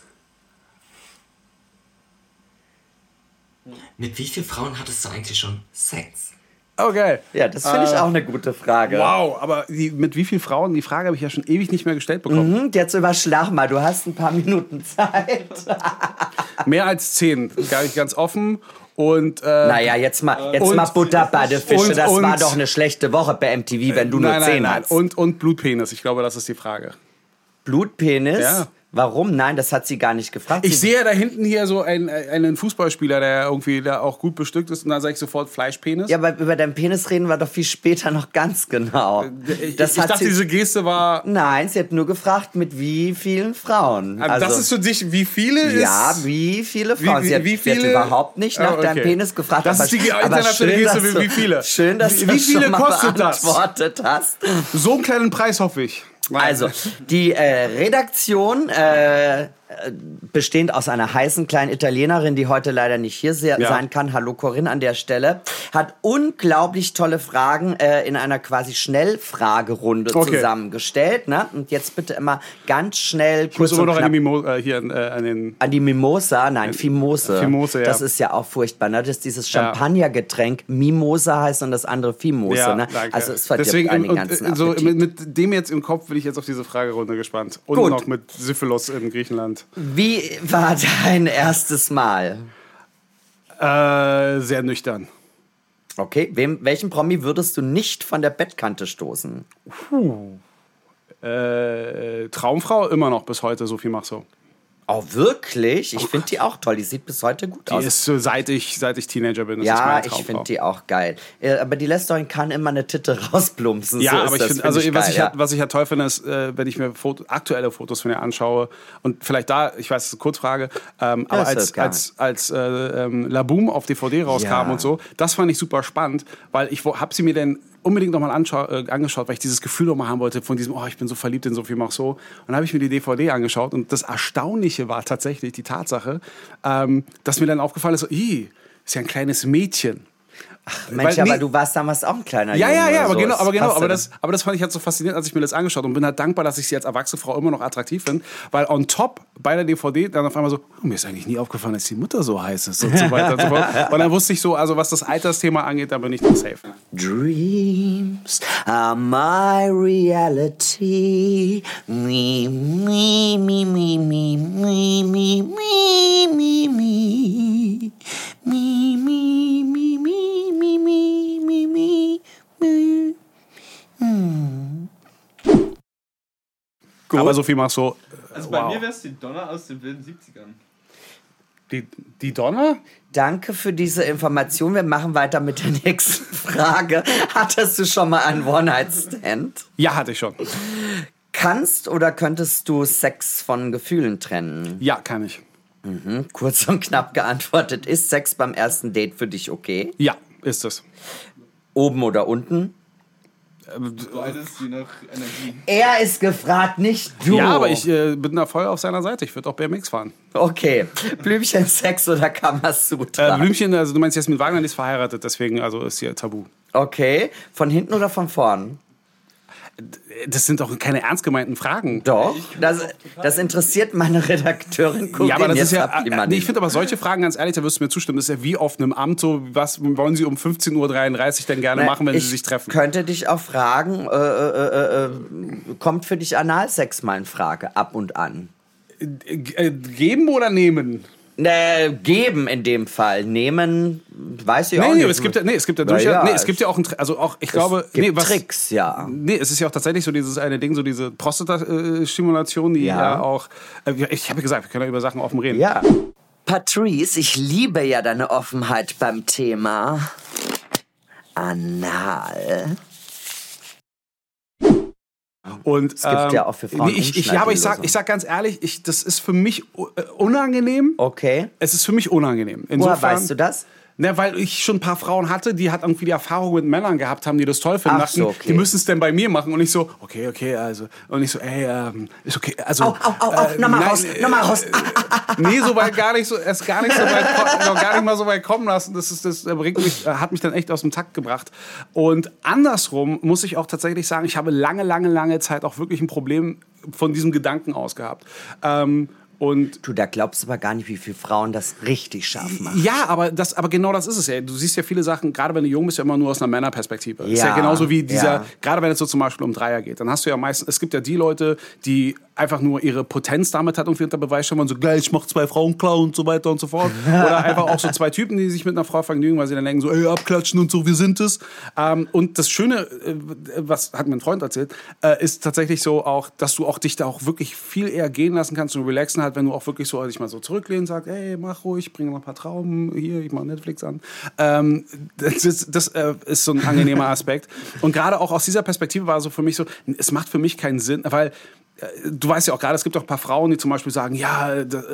Mit wie vielen Frauen hattest du eigentlich schon Sex? Okay. Ja, das finde ich auch eine gute Frage. Wow, aber die, mit wie vielen Frauen? Die Frage habe ich ja schon ewig nicht mehr gestellt bekommen. Hm, jetzt überschlag mal, du hast ein paar Minuten Zeit. Mehr als zehn, gar nicht ganz offen. Und äh, Naja, jetzt mal, jetzt Und- mal Butter bei den Fische. und- Das war doch eine schlechte Woche bei MTV, wenn du nur nein, zehn nein. hast. Und, und Blutpenis, ich glaube, das ist die Frage. Blutpenis? Ja. Warum? Nein, das hat sie gar nicht gefragt. Ich sehe da hinten hier so einen, einen Fußballspieler, der irgendwie da auch gut bestückt ist. Und dann sage ich sofort Fleischpenis. Ja, aber über deinen Penis reden wir doch viel später noch ganz genau. ich, Das ich hat dachte, sie, diese Geste war. Nein, sie hat nur gefragt, mit wie vielen Frauen. Also, das ist für dich, wie viele ist. ja, wie viele Frauen? Wie- sie, hat, wie sie hat viele- überhaupt nicht nach Ah, deinem okay. Penis gefragt. Das aber, ist die internationale Geste dass für du- wie viele. Schön, dass Wie- du wie viele schon mal kostet das? beantwortet hast. So einen kleinen Preis hoffe ich. Also, die äh, Redaktion, äh, bestehend aus einer heißen kleinen Italienerin, die heute leider nicht hier se Ja. sein kann, hallo Corinne an der Stelle, hat unglaublich tolle Fragen äh, in einer quasi Schnellfragerunde Okay. zusammengestellt. Ne? Und jetzt bitte immer ganz schnell ich muss kurz immer und noch an die Mimo äh, hier äh, an den. an die Mimosa, nein, Fimose. Fimose, ja. Das ist ja auch furchtbar, ne? Das ist dieses. Champagnergetränk Mimosa heißt und das andere Fimose, Ja, ne? Also es verdirbt Deswegen einen im- den ganzen und, so, Appetit. mit, mit dem jetzt im Kopf bin ich jetzt auf diese Fragerunde gespannt. Und Gut. noch mit Syphilis in Griechenland. Wie war dein erstes Mal? Äh, sehr nüchtern. Okay, wem, welchen Promi würdest du nicht von der Bettkante stoßen? Äh, Traumfrau immer noch bis heute, Sophie Machso. Oh, wirklich? Ich finde die auch toll. Die sieht bis heute gut Die aus. ist so, seit ich, seit ich Teenager bin. Das ja, ich finde die auch geil. Äh, Aber die lässt doch in Cannes immer eine Titte rausplumpsen. Ja, so aber ich finde, find also ich was, geil, ich ja. halt, was ich halt toll finde, ist, äh, wenn ich mir Foto, aktuelle Fotos von ihr anschaue und vielleicht da, ich weiß, das ist eine Kurzfrage, ähm, aber als, gar als, als äh, ähm, Laboom auf DVD rauskam Ja. und so, das fand ich super spannend, weil ich habe sie mir dann unbedingt nochmal äh, angeschaut, weil ich dieses Gefühl nochmal haben wollte von diesem, oh, ich bin so verliebt in Sophie Machso. Und dann habe ich mir die DVD angeschaut und das Erstaunliche war tatsächlich die Tatsache, ähm, dass mir dann aufgefallen ist, so, ist ja ein kleines Mädchen. Mensch, weil- aber nee- du warst damals auch ein kleiner Ja, Junge. ja, ja, aber so. genau, aber genau, aber das, aber das fand ich halt so faszinierend, als ich mir das angeschaut und bin halt dankbar, dass ich sie als erwachsene Frau immer noch attraktiv finde, weil on top bei der DVD dann auf einmal so, oh, mir ist eigentlich nie aufgefallen, dass die Mutter so heiß ist und so weiter und so fort. Und dann wusste ich so, also was das Altersthema angeht, da bin ich noch safe. Dreams are my reality. Me, me, me, me, me, me, me, me, me. Aber Sophie mach so, Also bei wow. mir wäre es die Donner aus den wilden 70ern. die, die Donner? Danke für diese Information. Wir machen weiter mit der nächsten Frage. Hattest du schon mal einen One-Night-Stand? Ja, hatte ich schon. Kannst oder könntest du Sex von Gefühlen trennen? Ja, kann ich. Kurz und knapp geantwortet. Ist Sex beim ersten Date für dich okay? Ja, ist es. Oben oder unten? Beides je nach Energie. Er ist gefragt, nicht du. Ja, aber ich äh, bin da voll auf seiner Seite. Ich würde auch BMX fahren. Okay. Blümchen, Sex oder Kamasutra? Äh, Blümchen, also du meinst Jasmin Wagner, die ist verheiratet, deswegen also ist hier tabu. okay. Von hinten oder von vorn? Das sind doch keine ernst gemeinten Fragen. Doch. Das, das interessiert meine Redakteurin. Corinne. Ja, aber das ist ja. Äh, nee, ich finde aber solche Fragen, ganz ehrlich, da wirst du mir zustimmen, das ist ja wie oft im Amt so, was wollen Sie um 15.33 Uhr denn gerne machen, wenn ich Sie sich treffen? könnte dich auch fragen, äh, äh, äh, äh, kommt für dich Analsex mal in Frage, ab und an? Äh, Geben oder nehmen? Äh, geben in dem Fall. Nehmen, weiß ich auch Nee, nicht. nee, es gibt ja, nee, es gibt ja durchaus, ja, nee, es gibt ja auch ein, also auch, ich glaube, nee, was, Tricks, ja. Nee, es ist ja auch tatsächlich so dieses eine Ding, so diese Prostata-Stimulation, die ja, Ja. auch, äh, ich habe ja gesagt, wir können ja über Sachen offen reden. Ja. Patrice, ich liebe ja deine Offenheit beim Thema Anal. Und, Es gibt ja auch für Frauen ich, ich, ja, aber ich sag, ich sag ganz ehrlich, ich, das ist für mich äh, unangenehm. Okay. Es ist für mich unangenehm. Woher Insofern, weißt du das? Na, weil ich schon ein paar Frauen hatte, die hat irgendwie die Erfahrung mit Männern gehabt haben, die das toll finden. Ach so, okay. Die müssen es denn bei mir machen. Und ich so, okay, okay, also. Und ich so, ey, ähm, ist okay. Also, Au, au, au, au, nochmal raus, äh, nochmal raus. Nee, so weit gar nicht so, es gar nicht so weit, noch gar nicht mal so weit kommen lassen. Das ist, das bringt mich, äh, hat mich dann echt aus dem Takt gebracht. Und andersrum muss ich auch tatsächlich sagen, ich habe lange, lange, lange Zeit auch wirklich ein Problem von diesem Gedanken aus gehabt. Ähm, und Du, da glaubst du aber gar nicht, wie viele Frauen das richtig scharf machen. ja, aber, das, aber genau das ist es ja. Du siehst ja viele Sachen, gerade wenn du jung bist, ja immer nur aus einer Männerperspektive. ist ja Ja, genauso wie dieser, ja. gerade wenn es so zum Beispiel um Dreier geht, dann hast du ja meistens, es gibt ja die Leute, die einfach nur ihre Potenz damit hat irgendwie unter Beweis stellen und so, geil, ich mach zwei Frauen klar und so weiter und so fort. Oder einfach auch so zwei Typen, die sich mit einer Frau vergnügen, weil sie dann denken so, ey, abklatschen und so, wir sind es. Ähm, und das Schöne, äh, was hat mir ein Freund erzählt, äh, ist tatsächlich so auch, dass du auch dich da auch wirklich viel eher gehen lassen kannst und relaxen halt, wenn du auch wirklich so dich mal so zurücklehnen sagst, ey, mach ruhig, bring noch ein paar Trauben, hier, ich mach Netflix an. Ähm, das ist, das äh, ist so ein angenehmer Aspekt. Und gerade auch aus dieser Perspektive war so für mich so, es macht für mich keinen Sinn, weil du weißt ja auch gerade, es gibt auch ein paar Frauen, die zum Beispiel sagen, ja,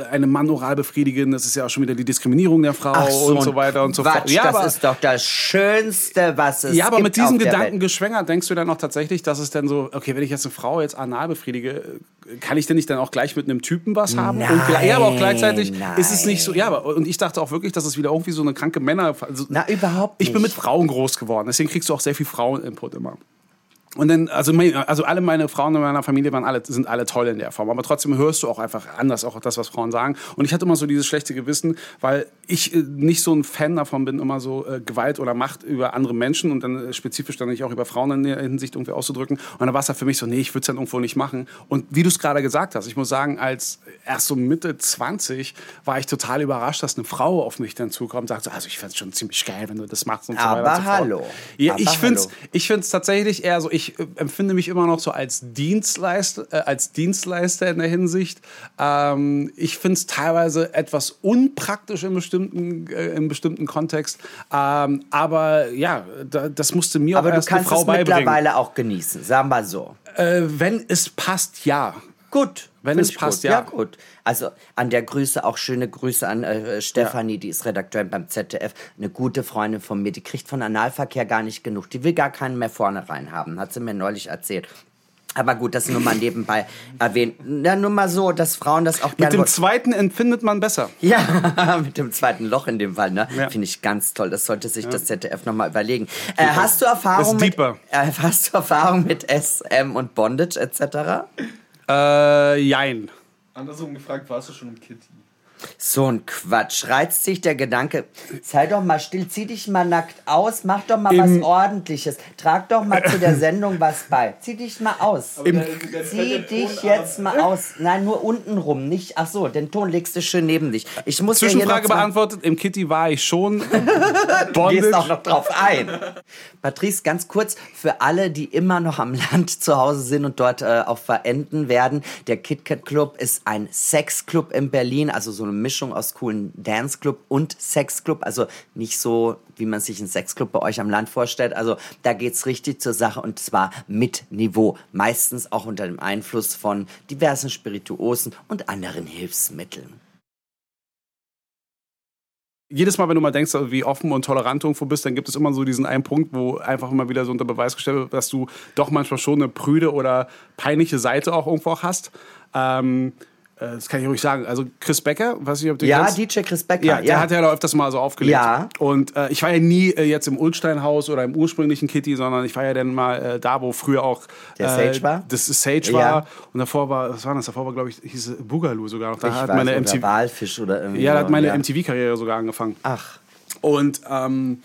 einem Mann oral befriedigen, das ist ja auch schon wieder die Diskriminierung der Frau und so weiter und so fort. Ja, das aber, ist doch das Schönste, was es ja, aber gibt mit diesem Gedanken geschwängert, denkst du dann auch tatsächlich, dass es dann so, okay, wenn ich jetzt eine Frau jetzt anal befriedige, kann ich denn nicht dann auch gleich mit einem Typen was haben? und, gle- ja, aber auch gleichzeitig Nein, ist es nicht so, ja, aber, und ich dachte auch wirklich, dass es wieder irgendwie so eine kranke Männer, also, Na, überhaupt nicht. ich bin mit Frauen groß geworden, deswegen kriegst du auch sehr viel Frauen-Input immer. Und dann, also, also alle meine Frauen in meiner Familie waren alle, sind alle toll in der Form. Aber trotzdem hörst du auch einfach anders, auch das, was Frauen sagen. Und ich hatte immer so dieses schlechte Gewissen, weil ich äh, nicht so ein Fan davon bin, immer so äh, Gewalt oder Macht über andere Menschen und dann äh, spezifisch dann nicht auch über Frauen in der Hinsicht irgendwie auszudrücken. Und dann war es halt für mich so, nee, ich würde es dann irgendwo nicht machen. Und wie du es gerade gesagt hast, ich muss sagen, als erst so Mitte 20 war ich total überrascht, dass eine Frau auf mich dann zukommt und sagt so, also ich fände es schon ziemlich geil, wenn du das machst und so Aber weiter und so fort. hallo. Ja, Aber ich finde es ich tatsächlich eher so, ich äh, empfinde mich immer noch so als Dienstleister, äh, als Dienstleister in der Hinsicht. Ähm, ich finde es teilweise etwas unpraktisch in bestimmten, äh, in bestimmten Kontext. Ähm, aber ja, da, das musste mir Aber auch du erst eine kannst Frau es beibringen. mittlerweile auch genießen, sagen wir so. Äh, wenn es passt, ja. Gut. Wenn es passt, ja. Ja, gut. Also an der Grüße auch schöne Grüße an äh, Stefanie, die ist Redakteurin beim ZDF. Eine gute Freundin von mir, die kriegt von Analverkehr gar nicht genug. Die will gar keinen mehr vorne rein haben, hat sie mir neulich erzählt. Aber gut, das nur mal nebenbei erwähnt. Na, nur mal so, dass Frauen das auch Mit gerne dem wollen. zweiten empfindet man besser. Ja, mit dem zweiten Loch in dem Fall, ne? Ja. Finde ich ganz toll. Das sollte sich das ZDF nochmal überlegen. Äh, hast du Erfahrung mit, äh, hast du Erfahrung mit SM und Bondage etc.? Äh, jein. Andersrum gefragt, warst du schon im Kitty? So ein Quatsch. Reizt sich der Gedanke, sei doch mal still, zieh dich mal nackt aus, mach doch mal was Ordentliches. Trag doch mal zu der Sendung was bei. Zieh dich mal aus. Zieh dich jetzt mal aus. Nein, nur unten rum, nicht. Ach so, den Ton legst du schön neben dich. Ich muss Zwischenfrage beantwortet. Im Kitty war ich schon. Du gehst auch noch drauf ein. Patrice, ganz kurz für alle, die immer noch am Land zu Hause sind und dort äh, auch verenden werden. Der KitKat Club ist ein Sexclub in Berlin, also so eine Mischung aus coolen Danceclub und Sexclub. Also nicht so, wie man sich einen Sexclub bei euch am Land vorstellt. Also da geht's richtig zur Sache und zwar mit Niveau. Meistens auch unter dem Einfluss von diversen Spirituosen und anderen Hilfsmitteln. jedes Mal, wenn du mal denkst, wie offen und tolerant du irgendwo bist, dann gibt es immer so diesen einen Punkt, wo einfach immer wieder so unter Beweis gestellt wird, dass du doch manchmal schon eine prüde oder peinliche Seite auch irgendwo auch hast. Ähm, äh, das kann ich ruhig sagen. Also Chris Becker, weiß nicht, ob du Ja, kennst. DJ Chris Becker. Ja, der hat ja da öfters mal so aufgelegt. Ja. Und äh, ich war ja nie äh, jetzt im Ulsteinhaus oder im ursprünglichen Kitty, sondern ich war ja dann mal äh, da, wo früher auch Der äh, Sage war? Das Sage Ja. war. Und davor war, was war das? Davor war, glaube ich, hieß es Boogaloo sogar noch. Da Ich hat weiß, meine MTV. Walfisch oder irgendwie. Ja, da hat meine. MTV-Karriere sogar angefangen. Ach. Und, ähm,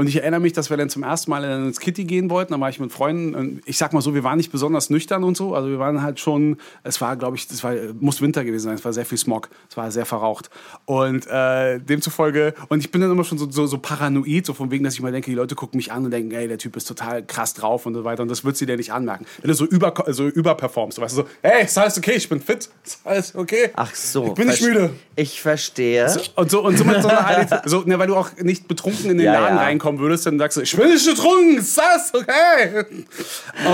und ich erinnere mich, dass wir dann zum ersten Mal ins Kitty gehen wollten. Da war ich mit Freunden. Und ich sag mal so, wir waren nicht besonders nüchtern und so. Also wir waren halt schon, es war, glaube ich, das war, muss Winter gewesen sein. Es war sehr viel Smog. Es war sehr verraucht. Und äh, demzufolge, und ich bin dann immer schon so, so, so paranoid, so von wegen, dass ich mal denke, die Leute gucken mich an und denken, ey, der Typ ist total krass drauf und so weiter. Und das wird sie dir nicht anmerken. Wenn du so, über, so überperformst, du weißt so, hey, ist alles okay, ich bin fit, ist alles okay. Ach so. Ich bin nicht müde. Ich verstehe. Und so, und so mit so einer so, ne, weil du auch nicht betrunken in den Ja, Laden ja. Reinkommen würdest, dann sagst du, ich bin nicht betrunken, ist das okay?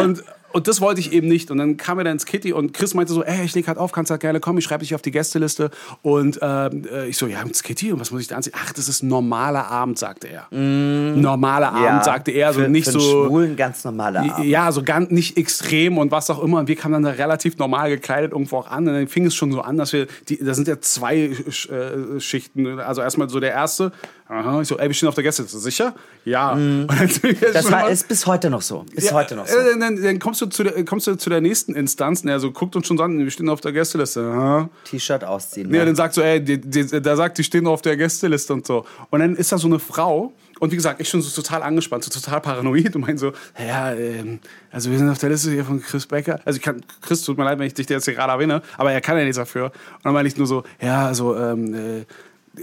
Und, und das wollte ich eben nicht. Und dann kam er dann ins Kitty und Chris meinte so, ey, ich leg halt auf, kannst halt gerne kommen, ich schreibe dich auf die Gästeliste. Und ähm, äh, ich so, ja, ins Kitty, und was muss ich da anziehen? Ach, das ist normaler Abend, sagte er. Normaler Abend, sagte er, so für, nicht für so... Schwulen ganz normaler Abend. Ja, so ganz nicht extrem und was auch immer. Und wir kamen dann da relativ normal gekleidet irgendwo auch an. Und dann fing es schon so an, dass wir, die, da sind ja zwei äh, Schichten. Also erstmal so der erste. Aha, ich so, ey, wir stehen auf der Gästeliste. Sicher? Ja. Mhm. Das war, ist bis heute noch so. Ist ja, heute noch so. äh, Dann, dann kommst, du zu der, kommst du zu der nächsten Instanz. Und er so guckt uns schon an, wir stehen auf der Gästeliste. T-Shirt ausziehen. Ja, ne? dann sagt so, ey, die, die, der sagt, die stehen auf der Gästeliste und so. Und dann ist da so eine Frau. Und wie gesagt, ich schon so total angespannt, so total paranoid und mein so, ja, ähm, also wir sind auf der Liste hier von Chris Becker. Also ich kann, Chris, tut mir leid, wenn ich dich jetzt hier gerade erwähne, aber er kann ja nichts dafür. Und dann meine ich nur so, ja, also, ähm, äh,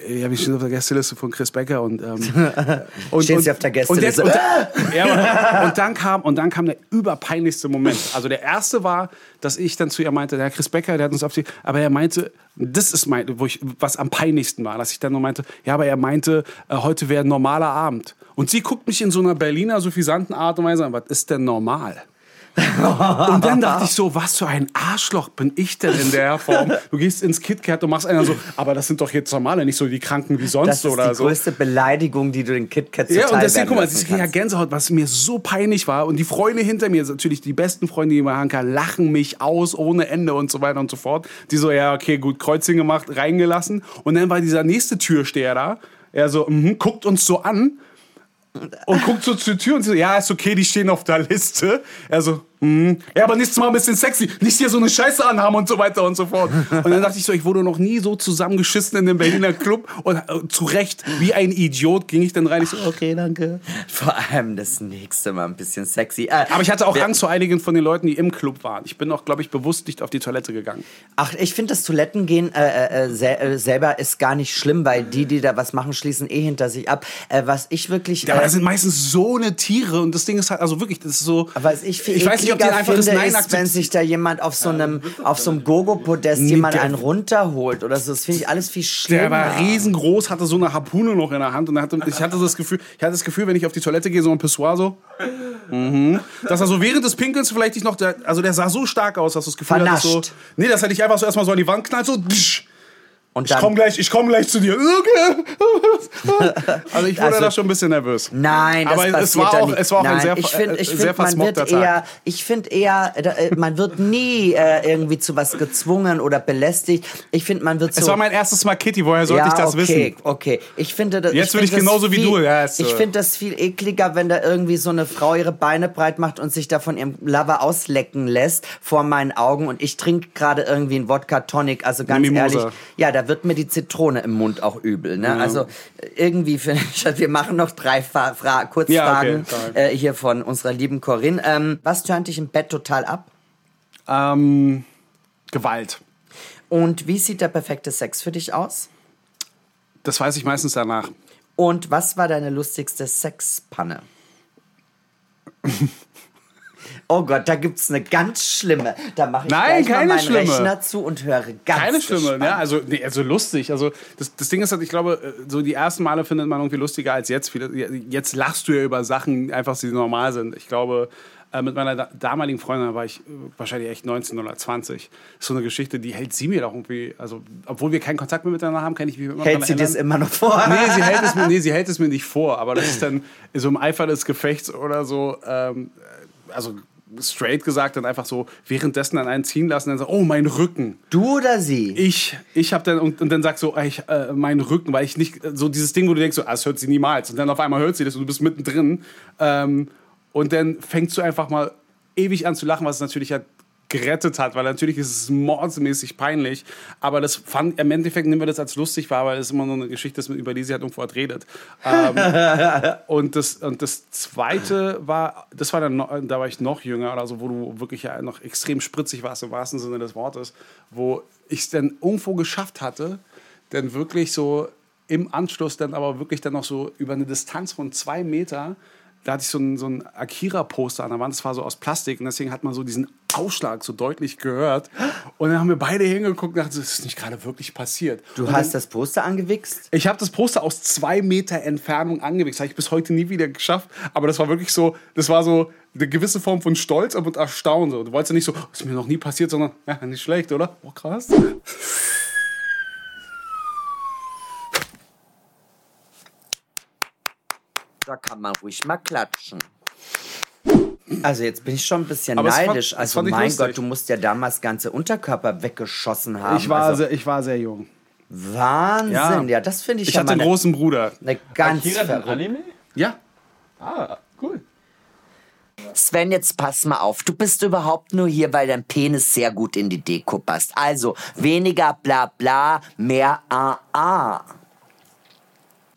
ja, wir stehen auf der Gästeliste von Chris Becker und ähm, und, Stehen Sie auf der Gästeliste? Und, jetzt, und, ja, und, und dann kam und dann kam der überpeinlichste Moment. Also der erste war, dass ich dann zu ihr meinte, der Chris Becker, der hat uns auf die, aber er meinte, das ist mein, wo ich was am peinlichsten war, dass ich dann nur meinte, ja, aber er meinte, äh, heute wäre ein normaler Abend. Und sie guckt mich in so einer Berliner suffisanten Art und Weise an, was ist denn normal? Und dann dachte ich so, was für ein Arschloch bin ich denn in der Form? Du gehst ins KitKat und machst einer so, aber das sind doch jetzt normale, nicht so die Kranken wie sonst das ist oder die so. größte Beleidigung, die du den KitKat Ja, und deswegen, guck mal, das ist ja. Gänsehaut, was mir so peinlich war. Und die Freunde hinter mir, natürlich die besten Freunde, die man haben kann, lachen mich aus ohne Ende und so weiter und so fort. Die so, ja, okay, gut, Kreuzchen gemacht, reingelassen. Und dann war dieser nächste Türsteher da. Er so, mhm, guckt uns so an und guckt so zur Tür und so, ja, ist okay, die stehen auf der Liste. Er so, mhm. ja, aber nächstes Mal ein bisschen sexy, nicht hier so eine Scheiße anhaben und so weiter und so fort. Und dann dachte ich so, ich wurde noch nie so zusammengeschissen in dem Berliner Club und äh, zu Recht, wie ein Idiot, ging ich dann rein. Ich so, okay, danke. Vor allem das nächste Mal ein bisschen sexy. Äh, Aber ich hatte auch Angst vor einigen von den Leuten, die im Club waren. Ich bin auch, glaube ich, bewusst nicht auf die Toilette gegangen. Ach, ich finde das Toilettengehen äh, äh, sel äh, selber ist gar nicht schlimm, weil die, die da was machen, schließen eh hinter sich ab. Äh, was ich wirklich. Ja, aber äh, das sind meistens so eine Tiere und das Ding ist halt, also wirklich, das ist so. Was ich viel ich weiß nicht, ob die einfach das finde, Nein ist, wenn sich da jemand auf so einem, auf so einem Gogo-Podest jemand einen runterholt oder so. Das finde ich alles viel schlimmer. Der war riesengroß, hatte so eine Harpune noch in der Hand und hatte, ich hatte das Gefühl, ich hatte das Gefühl, wenn ich auf die Toilette gehe, so ein Pissoir so, mhm, dass er so während des Pinkels vielleicht nicht noch, der, also der sah so stark aus, dass du das Gefühl hattest so, Vernascht. nee, das hätte ich einfach so erstmal so an die Wand knallt, so, tsch, Und ich dann, komm gleich, ich komm gleich zu dir. Also ich wurde Also- da schon ein bisschen nervös. Nein, das Aber es war auch, nicht. es war auch Nein, ein sehr, ich finde, äh, ich sehr find, man wird Tag. eher, ich finde eher, äh, man wird nie äh, irgendwie zu was gezwungen oder belästigt. Ich finde, man wird so. Es war mein erstes Mal Kitty, woher sollte ja, ich das okay, wissen? okay. Ich finde das. Jetzt würde find ich genauso wie viel, du, ja, ist so. ich finde das viel ekliger, wenn da irgendwie so eine Frau ihre Beine breit macht und sich da von ihrem Lover auslecken lässt vor meinen Augen und ich trinke gerade irgendwie einen Wodka Tonic. Also ganz ehrlich, ja, da wird mir die Zitrone im Mund auch übel. Ne? Also irgendwie finde ich, wir machen noch drei Fra Fra Kurzfragen Ja, okay, äh, hier von unserer lieben Corinne. Ähm, was turnt dich im Bett total ab? Ähm, Gewalt. Und wie sieht der perfekte Sex für dich aus? Das weiß ich meistens danach. Und was war deine lustigste Sexpanne? Oh Gott, da gibt's eine ganz schlimme. Da mache ich Nein, gleich mal meinen schlimme. Rechner zu und höre ganz Keine Stimme, gespannt. ne? Also, nee, also lustig. Also das, das Ding ist halt, ich glaube, äh, so die ersten Male findet man irgendwie lustiger als jetzt. Jetzt lachst du ja über Sachen, einfach die normal sind. Ich glaube, äh, mit meiner da- damaligen Freundin war ich äh, wahrscheinlich echt 19 oder 20. Ist so eine Geschichte, die hält sie mir doch irgendwie, also obwohl wir keinen Kontakt mehr miteinander haben, kann ich mich immer Hält sie das erinnern. immer noch vor? Nee, sie hält es mir, nee, sie hält es mir nicht vor, aber das ist dann so im Eifer des Gefechts oder so, ähm, also straight gesagt, dann einfach so währenddessen an einen ziehen lassen, dann so, oh, mein Rücken. Du oder sie? Ich, ich habe dann und, und dann sagst so, ich, äh, mein Rücken, weil ich nicht so dieses Ding, wo du denkst, so, ah, das hört sie niemals. Und dann auf einmal hört sie das und du bist mittendrin. Ähm, und dann fängst du einfach mal ewig an zu lachen, was natürlich halt gerettet hat, weil natürlich ist es mordsmäßig peinlich, aber das fand, im Endeffekt nehmen wir das als lustig wahr, weil es immer nur eine Geschichte ist, über die sie halt irgendwo hat redet. Ähm, und, das, und das zweite war, das war dann, noch, da war ich noch jünger oder so, wo du wirklich ja noch extrem spritzig warst, im wahrsten Sinne des Wortes, wo ich es dann irgendwo geschafft hatte, dann wirklich so im Anschluss dann aber wirklich dann noch so über eine Distanz von zwei Meter da hatte ich so ein, so ein Akira-Poster an der Wand, das war so aus Plastik und deswegen hat man so diesen Ausschlag so deutlich gehört. Und dann haben wir beide hingeguckt und dachten, das ist nicht gerade wirklich passiert. Du und hast das Poster angewichst? ich habe das Poster aus zwei Meter Entfernung angewichst. Habe ich bis heute nie wieder geschafft. Aber das war wirklich so, das war so eine gewisse Form von Stolz und Erstaunen. So. Du wolltest ja nicht so, das ist mir noch nie passiert, sondern, ja, nicht schlecht, oder? Oh, krass. Da kann man ruhig mal klatschen. Also jetzt bin ich schon ein bisschen Aber fand- neidisch. also fand ich mein lustig. Gott, du musst ja damals ganze Unterkörper weggeschossen haben. Ich war, also, sehr, ich war sehr jung. Wahnsinn, ja, das finde ich, Ich ja hatte einen eine, großen Bruder. eine ganz Akira, Anime? Ja. Ah, cool. Sven, jetzt pass mal auf. Du bist überhaupt nur hier, weil dein Penis sehr gut in die Deko passt. Also weniger bla bla, mehr ah ah.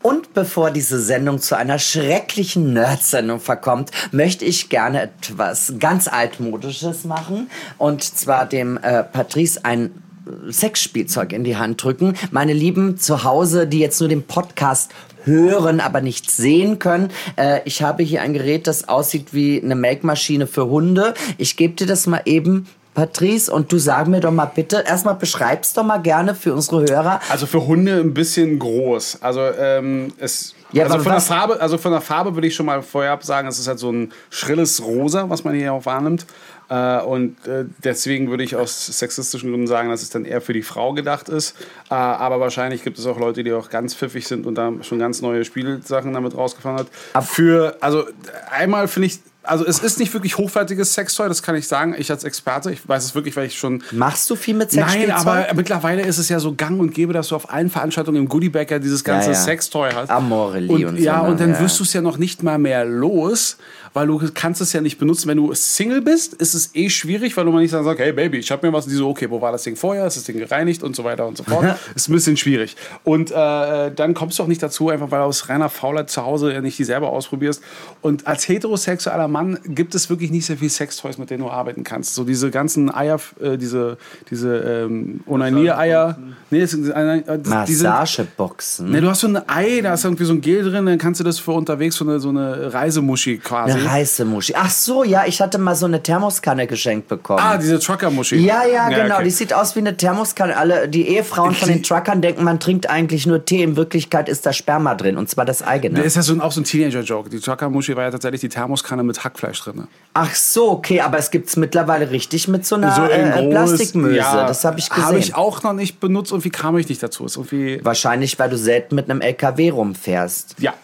Und bevor diese Sendung zu einer schrecklichen Nerd-Sendung verkommt, möchte ich gerne etwas ganz altmodisches machen. Und zwar dem äh, Patrice ein Sexspielzeug in die Hand drücken. Meine Lieben zu Hause, die jetzt nur den Podcast hören, aber nicht sehen können. Äh, ich habe hier ein Gerät, das aussieht wie eine Melkmaschine für Hunde. Ich gebe dir das mal eben. Patrice, und du sag mir doch mal bitte, erstmal beschreib's doch mal gerne für unsere Hörer. Also für Hunde ein bisschen groß. Also ähm, es. Ja, also von der Farbe, also von der Farbe würde ich schon mal vorher sagen, es ist halt so ein schrilles Rosa, was man hier auch wahrnimmt. Äh, und äh, deswegen würde ich aus sexistischen Gründen sagen, dass es dann eher für die Frau gedacht ist. Äh, aber wahrscheinlich gibt es auch Leute, die auch ganz pfiffig sind und da schon ganz neue Spielsachen damit rausgefahren hat. Für, also einmal finde ich, also es ist nicht wirklich hochwertiges Sextoy, das kann ich sagen. Ich als Experte, ich weiß es wirklich, weil ich schon Machst du viel mit Nein, Sexspielzeug? aber mittlerweile ist es ja so gang und gäbe, dass du auf allen Veranstaltungen im Goodiebag ja dieses ganze Ja, ja. Sextoy hast. Amorelli und, und so, Ja, und dann Ja. wirst du es ja noch nicht mal mehr los, weil du kannst es ja nicht benutzen. Wenn du Single bist, ist es eh schwierig, weil du mal nicht sagst, hey Baby, ich habe mir was, und die so, okay, wo war das Ding vorher? Ist das Ding gereinigt und so weiter und so fort. ist ein bisschen schwierig. Und äh, dann kommst du auch nicht dazu, einfach weil du aus reiner Faulheit zu Hause ja nicht die selber ausprobierst. Und als heterosexueller Mann gibt es wirklich nicht sehr viel Sextoys, mit denen du arbeiten kannst. So diese ganzen Eier, äh, diese, diese ähm, Onanier-Eier. Nee, das sind, äh, sind, Massageboxen. Ne, du hast so ein Ei, da ist irgendwie so ein Gel drin, dann kannst du das für unterwegs, so eine, so eine Reisemuschi quasi. Eine Reisemuschi. Ach so, ja, ich hatte mal so eine Thermoskanne geschenkt bekommen. ah, diese Trucker-Muschi. ja, ja, genau. okay. Die sieht aus wie eine Thermoskanne. Alle, die Ehefrauen von den Truckern denken, man trinkt eigentlich nur Tee. In Wirklichkeit ist da Sperma drin. Und zwar das eigene. Das ist ja so ein, auch so ein Teenager-Joke. Die Trucker-Muschi war ja tatsächlich die Thermoskanne mit Hackfleisch drin. Ach so, okay. Aber es gibt's mittlerweile richtig mit so einer So in äh, groß- Plastikmöse. ja, das habe ich gesehen. Habe ich auch noch nicht benutzt. Irgendwie kam ich nicht dazu. Ist irgendwie, Wahrscheinlich, weil du selten mit einem LKW rumfährst. ja.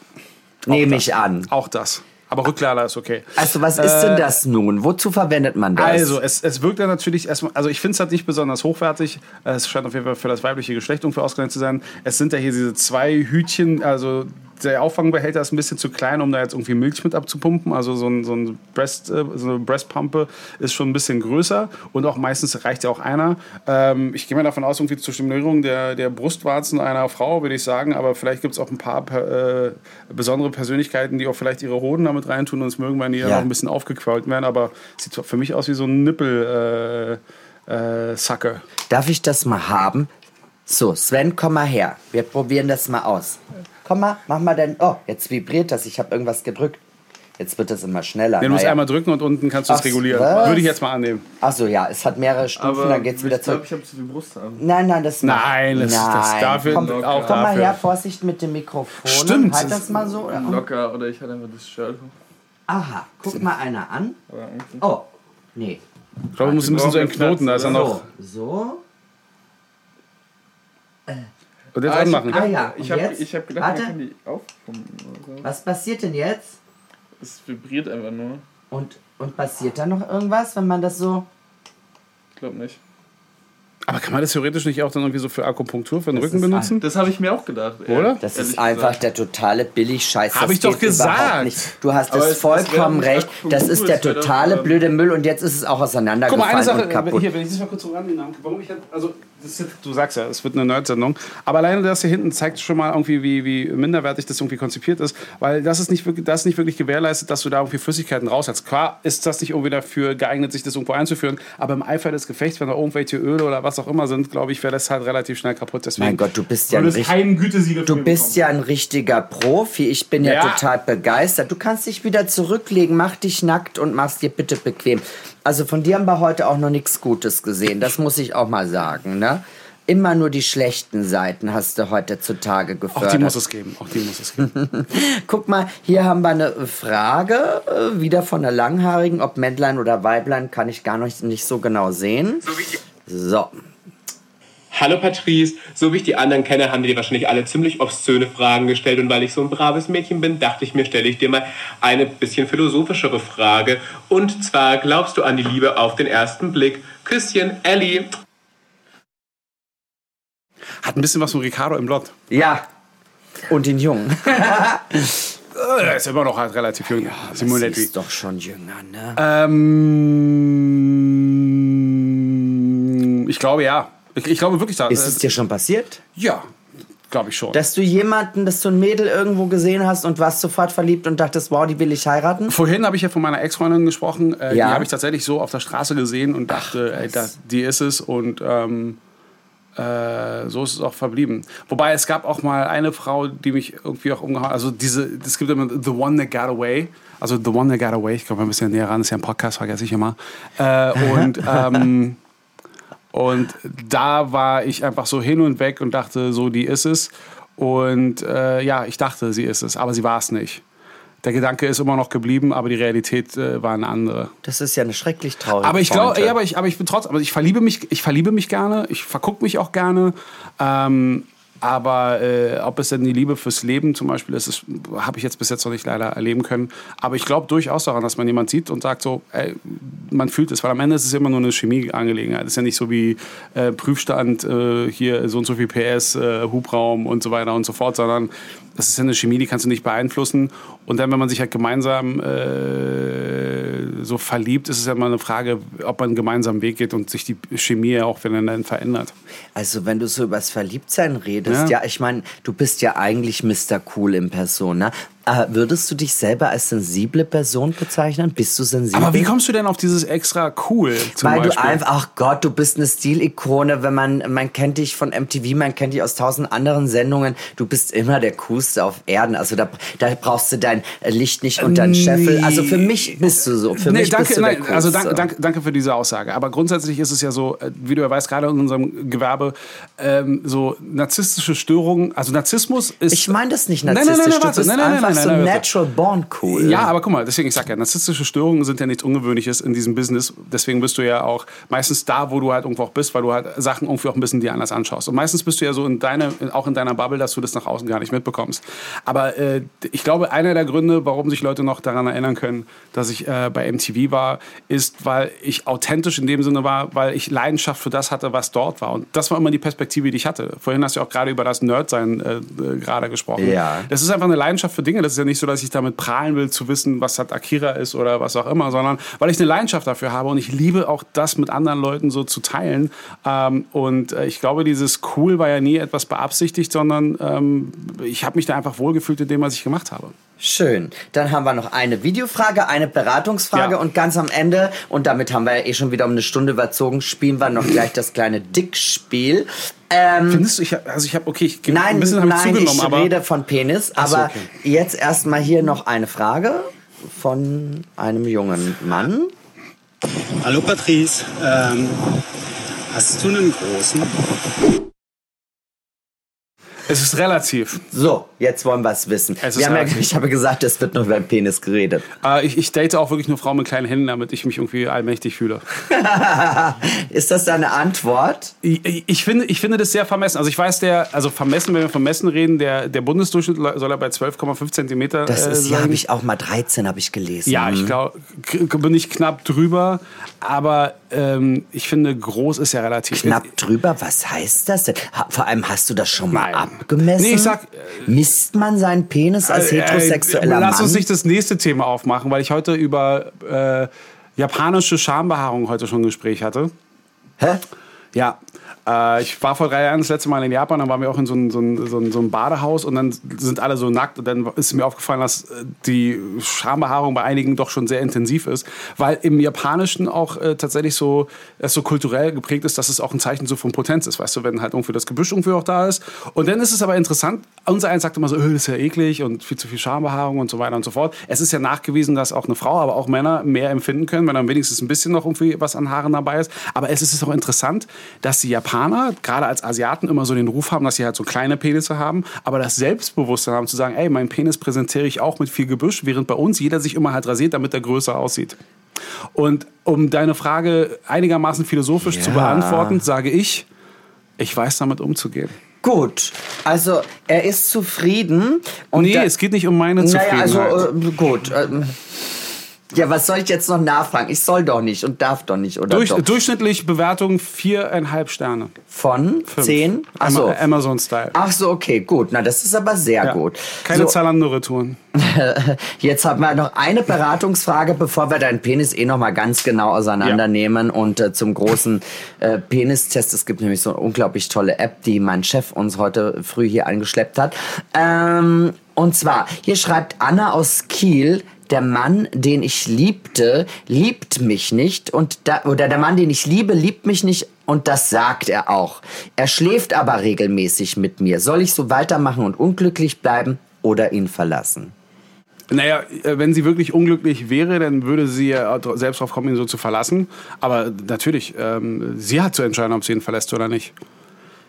Nehme ich an. Auch das. Aber Rücklader ist okay. Also, was ist denn das nun? Wozu verwendet man das? Also, es, es wirkt ja natürlich erstmal, also ich finde es halt nicht besonders hochwertig. Es scheint auf jeden Fall für das weibliche Geschlecht irgendwie ausgelegt zu sein. Es sind ja hier diese zwei Hütchen, also der Auffangbehälter ist ein bisschen zu klein, um da jetzt irgendwie Milch mit abzupumpen. Also so, ein, so, ein Breast, äh, so eine Breastpumpe ist schon ein bisschen größer und auch meistens reicht ja auch einer. Ähm, ich gehe mal davon aus, irgendwie zur Stimulierung der, der Brustwarzen einer Frau, würde ich sagen, aber vielleicht gibt es auch ein paar äh, besondere Persönlichkeiten, die auch vielleicht ihre Hoden damit reintun und es mögen, wenn die ja. Noch ein bisschen aufgequollen werden, aber sieht für mich aus wie so ein Nippel. Äh, äh, Sacke. Darf ich das mal haben? So, Sven, komm mal her. Wir probieren das mal aus. Komm mal, mach mal dein. Oh, jetzt vibriert das. Ich habe irgendwas gedrückt. Jetzt wird das immer schneller. Den musst Naja. einmal drücken und unten kannst du es regulieren. was? Würde ich jetzt mal annehmen. Ach so, ja, es hat mehrere Stufen, dann geht's wieder ich glaube, zurück. ich habe zu viel Brust haben. Nein, nein, das Nein, das- das nein. dafür- Komm, auch komm mal dafür. her, Vorsicht mit dem Mikrofon. Stimmt. Halt das mal so. Locker oder ich hatte einfach das Shirt. Aha, guck mal einer an. Aber Oh, nee. Ich glaube, du musst ein bisschen so einen Knoten, da ist er noch. So, so. Und jetzt Ah, anmachen. Ah ja, ich habe hab gedacht, Warte. man kann die aufpumpen oder so. Was passiert denn jetzt? Es vibriert einfach nur. Und, und passiert da noch irgendwas, wenn man das so. Ich glaube nicht. Aber kann man das theoretisch nicht auch dann irgendwie so für Akupunktur, für den Das Rücken benutzen? Das habe ich mir auch gedacht. ey. Oder? Das ist einfach gesagt. der totale Billig-Scheiß. Hab Das ich doch gesagt. Nicht. Du hast es vollkommen wäre recht. Akupunktur, Das ist der totale blöde Müll und jetzt ist es auch Guck mal, auseinandergefallen eine Sache, kaputt. hier, wenn ich das mal kurz so rannehmen warum ich also, das ist, du sagst ja, es wird eine Nerd-Sendung, aber alleine das hier hinten zeigt schon mal irgendwie, wie, wie minderwertig das irgendwie konzipiert ist, weil das ist nicht wirklich, das ist nicht wirklich gewährleistet, dass du da irgendwie Flüssigkeiten raushältst. Klar ist das nicht irgendwie dafür geeignet, sich das irgendwo einzuführen, aber im Eifer des Gefechts, wenn da irgendwelche Öle oder was auch auch immer sind, glaube ich, wäre das halt relativ schnell kaputt. Deswegen Mein Gott, du bist ja ein Du bist ja ein richtiger Profi. Ich bin ja, Ja. total begeistert. Du kannst dich wieder zurücklegen, mach dich nackt und mach's dir bitte bequem. Also von dir haben wir heute auch noch nichts Gutes gesehen. Das muss ich auch mal sagen, ne? Immer nur die schlechten Seiten hast du heute zutage Auch gefördert. die muss es geben. Auch die muss es geben. Guck mal, hier haben wir eine Frage, äh, wieder von einer Langhaarigen. Ob Männlein oder Weiblein, kann ich gar nicht, nicht so genau sehen. So. Hallo Patrice, so wie ich die anderen kenne, haben dir wahrscheinlich alle ziemlich obszöne Fragen gestellt und weil ich so ein braves Mädchen bin, dachte ich mir, stelle ich dir mal eine bisschen philosophischere Frage. Und zwar, glaubst du an die Liebe auf den ersten Blick? Küsschen, Ellie. Hat ein bisschen was von Ricardo im Blond. Ja. Und den Jungen. Äh, Er ist immer noch halt relativ jung. Simonetti. Sie ist doch schon jünger, ne? Ähm, ich glaube ja. Ich, ich glaube wirklich da. Ist es dir schon passiert? Ja, glaube ich schon. Dass du jemanden, dass du ein Mädel irgendwo gesehen hast und warst sofort verliebt und dachtest, wow, die will ich heiraten? Vorhin habe ich ja von meiner Ex-Freundin gesprochen. Äh, Ja. Die habe ich tatsächlich so auf der Straße gesehen und dachte, ey, das, die ist es. Und ähm, äh, so ist es auch verblieben. Wobei es gab auch mal eine Frau, die mich irgendwie auch umgehauen Also diese, es gibt immer The One That Got Away. Also The One That Got Away. Ich komme ein bisschen näher ran. Das ist ja ein Podcast, vergesse ich immer. Äh, und ähm, Und da war ich einfach so hin und weg und dachte, so, die ist es. Und äh, ja, ich dachte, sie ist es, aber sie war es nicht. Der Gedanke ist immer noch geblieben, aber die Realität äh, war eine andere. Das ist ja eine schrecklich traurige Aber ich glaube, ja, aber ich, aber ich bin trotzdem, aber ich verliebe mich, ich verliebe mich gerne, ich vergucke mich auch gerne. Ähm, aber äh, ob es denn die Liebe fürs Leben zum Beispiel ist, habe ich jetzt bis jetzt noch nicht leider erleben können. Aber ich glaube durchaus daran, dass man jemand sieht und sagt so, ey, man fühlt es, weil am Ende ist es immer nur eine Chemieangelegenheit. Es ist ja nicht so wie äh, Prüfstand, äh, hier so und so viel PS, äh, Hubraum und so weiter und so fort, sondern das ist ja eine Chemie, die kannst du nicht beeinflussen. Und dann, wenn man sich halt gemeinsam äh, so verliebt, ist es ja immer eine Frage, ob man einen gemeinsamen Weg geht und sich die Chemie ja auch voneinander verändert. Also wenn du so übers Verliebtsein redest, ja, Ja. ich meine, du bist ja eigentlich Mr. Cool in Person, ne? Äh, würdest du dich selber als sensible Person bezeichnen? Bist du sensibel? Aber wie kommst du denn auf dieses extra cool zum Weil Beispiel? du einfach, ach Gott, du bist eine Stilikone, wenn man, man kennt dich von MTV, man kennt dich aus tausend anderen Sendungen, du bist immer der Coolste auf Erden, also da, da brauchst du dein Licht nicht unter den Scheffel, also für mich bist du so, für nee, mich danke, bist du der nein, also danke, danke, danke für diese Aussage. Aber grundsätzlich ist es ja so, äh, wie du ja weißt, gerade in unserem Gewerbe, ähm, so narzisstische Störungen, also Narzissmus ist. Ich meine das nicht Nein, nein, narzisstisch, nein, nein, warte, nein, nein, einfach nein, nein, so nein, natural born cool. Ja, aber guck mal, deswegen, ich sag ja, narzisstische Störungen sind ja nichts Ungewöhnliches in diesem Business. Deswegen bist du ja auch meistens da, wo du halt irgendwo auch bist, weil du halt Sachen irgendwie auch ein bisschen dir anders anschaust. Und meistens bist du ja so in deine, auch in deiner Bubble, dass du das nach außen gar nicht mitbekommst. Aber äh, ich glaube, einer der Gründe, warum sich Leute noch daran erinnern können, dass ich äh, bei MTV war, ist, weil ich authentisch in dem Sinne war, weil ich Leidenschaft für das hatte, was dort war. Und das war immer die Perspektive, die ich hatte. Vorhin hast du auch gerade über das Nerdsein äh, äh, gerade gesprochen. Ja. Das ist einfach eine Leidenschaft für Dinge. Das ist ja nicht so, dass ich damit prahlen will, zu wissen, was hat Akira ist oder was auch immer, sondern weil ich eine Leidenschaft dafür habe und ich liebe auch das mit anderen Leuten so zu teilen. Ähm, und äh, ich glaube, dieses Cool war ja nie etwas beabsichtigt, sondern ähm, ich habe mich da einfach wohlgefühlt in dem, was ich gemacht habe. Schön. Dann haben wir noch eine Videofrage, eine Beratungsfrage Ja. und ganz am Ende, und damit haben wir ja eh schon wieder um eine Stunde überzogen, spielen wir noch gleich das kleine Dickspiel. Ähm, Findest du, ich, hab- also ich habe, okay, ich, nein, ein bisschen nein, zugenommen, ich aber rede von Penis. Ach so, aber okay. jetzt erstmal hier noch eine Frage von einem jungen Mann. Hallo Patrice, ähm, hast du einen großen? Es ist relativ. So, jetzt wollen wir es wissen. Es ist wir haben ja, ich habe gesagt, es wird nur über den Penis geredet. Äh, ich, ich date auch wirklich nur Frauen mit kleinen Händen, damit ich mich irgendwie allmächtig fühle. Ist das deine Antwort? Ich, ich- finde, ich finde das sehr vermessen. Also ich weiß, der, also vermessen, wenn wir von Messen reden, der, der Bundesdurchschnitt soll er bei 12,5 Zentimeter Das äh, ist, ja, sein. habe ich auch mal 13, habe ich gelesen. Ja, ich glaube, bin ich knapp drüber, aber ähm, ich finde, groß ist ja relativ. Knapp drüber, was heißt das denn? Vor allem hast du das schon mal Nein. Abgemessen? Nee, ich sag, Misst man seinen Penis als Äh, heterosexueller äh, Lass Mann? uns nicht das nächste Thema aufmachen, weil ich heute über äh, japanische Schambehaarung heute schon ein Gespräch hatte. Hä? Ja, äh, ich war vor drei Jahren das letzte Mal in Japan, dann waren wir auch in so einem so ein, so ein, so ein Badehaus und dann sind alle so nackt und dann ist mir aufgefallen, dass äh, die Schambehaarung bei einigen doch schon sehr intensiv ist, weil im Japanischen auch äh, tatsächlich so, es so kulturell geprägt ist, dass es auch ein Zeichen so von Potenz ist, weißt du, wenn halt irgendwie das Gebüsch irgendwie auch da ist. Und dann ist es aber interessant, unser eins sagt immer so, öh, das ist ja eklig und viel zu viel Schambehaarung und so weiter und so fort. Es ist ja nachgewiesen, dass auch eine Frau, aber auch Männer mehr empfinden können, wenn dann wenigstens ein bisschen noch irgendwie was an Haaren dabei ist. Aber es ist auch interessant, dass die Japaner, gerade als Asiaten, immer so den Ruf haben, dass sie halt so kleine Penisse haben, aber das Selbstbewusstsein haben zu sagen, ey, mein Penis präsentiere ich auch mit viel Gebüsch, während bei uns jeder sich immer halt rasiert, damit er größer aussieht. Und um deine Frage einigermaßen philosophisch zu Ja. beantworten, sage ich, ich weiß damit umzugehen. Gut, also er ist zufrieden. Und nee, es geht nicht um meine Naja, Zufriedenheit. also äh, gut. ähm, ja, was soll ich jetzt noch nachfragen? Ich soll doch nicht und darf doch nicht, oder Durch, doch? durchschnittlich Bewertung viereinhalb Sterne. Von Fünf. zehn? Ach so. Ama- Amazon-Style. Ach so, okay, gut. Na, das ist aber sehr Ja. gut. Keine so, Zalando-Retouren. Jetzt haben wir noch eine Beratungsfrage, bevor wir deinen Penis eh noch mal ganz genau auseinandernehmen und äh, zum großen äh, Penistest. Es gibt nämlich so eine unglaublich tolle App, die mein Chef uns heute früh hier angeschleppt hat. Ähm, und zwar, hier schreibt Anna aus Kiel, der Mann, den ich liebte, liebt mich nicht und da, oder der Mann, den ich liebe, liebt mich nicht und das sagt er auch. Er schläft aber regelmäßig mit mir. Soll ich so weitermachen und unglücklich bleiben oder ihn verlassen? Naja, äh, wenn sie wirklich unglücklich wäre, dann würde sie ja selbst drauf kommen, ihn so zu verlassen. Aber natürlich, ähm, sie hat zu entscheiden, ob sie ihn verlässt oder nicht.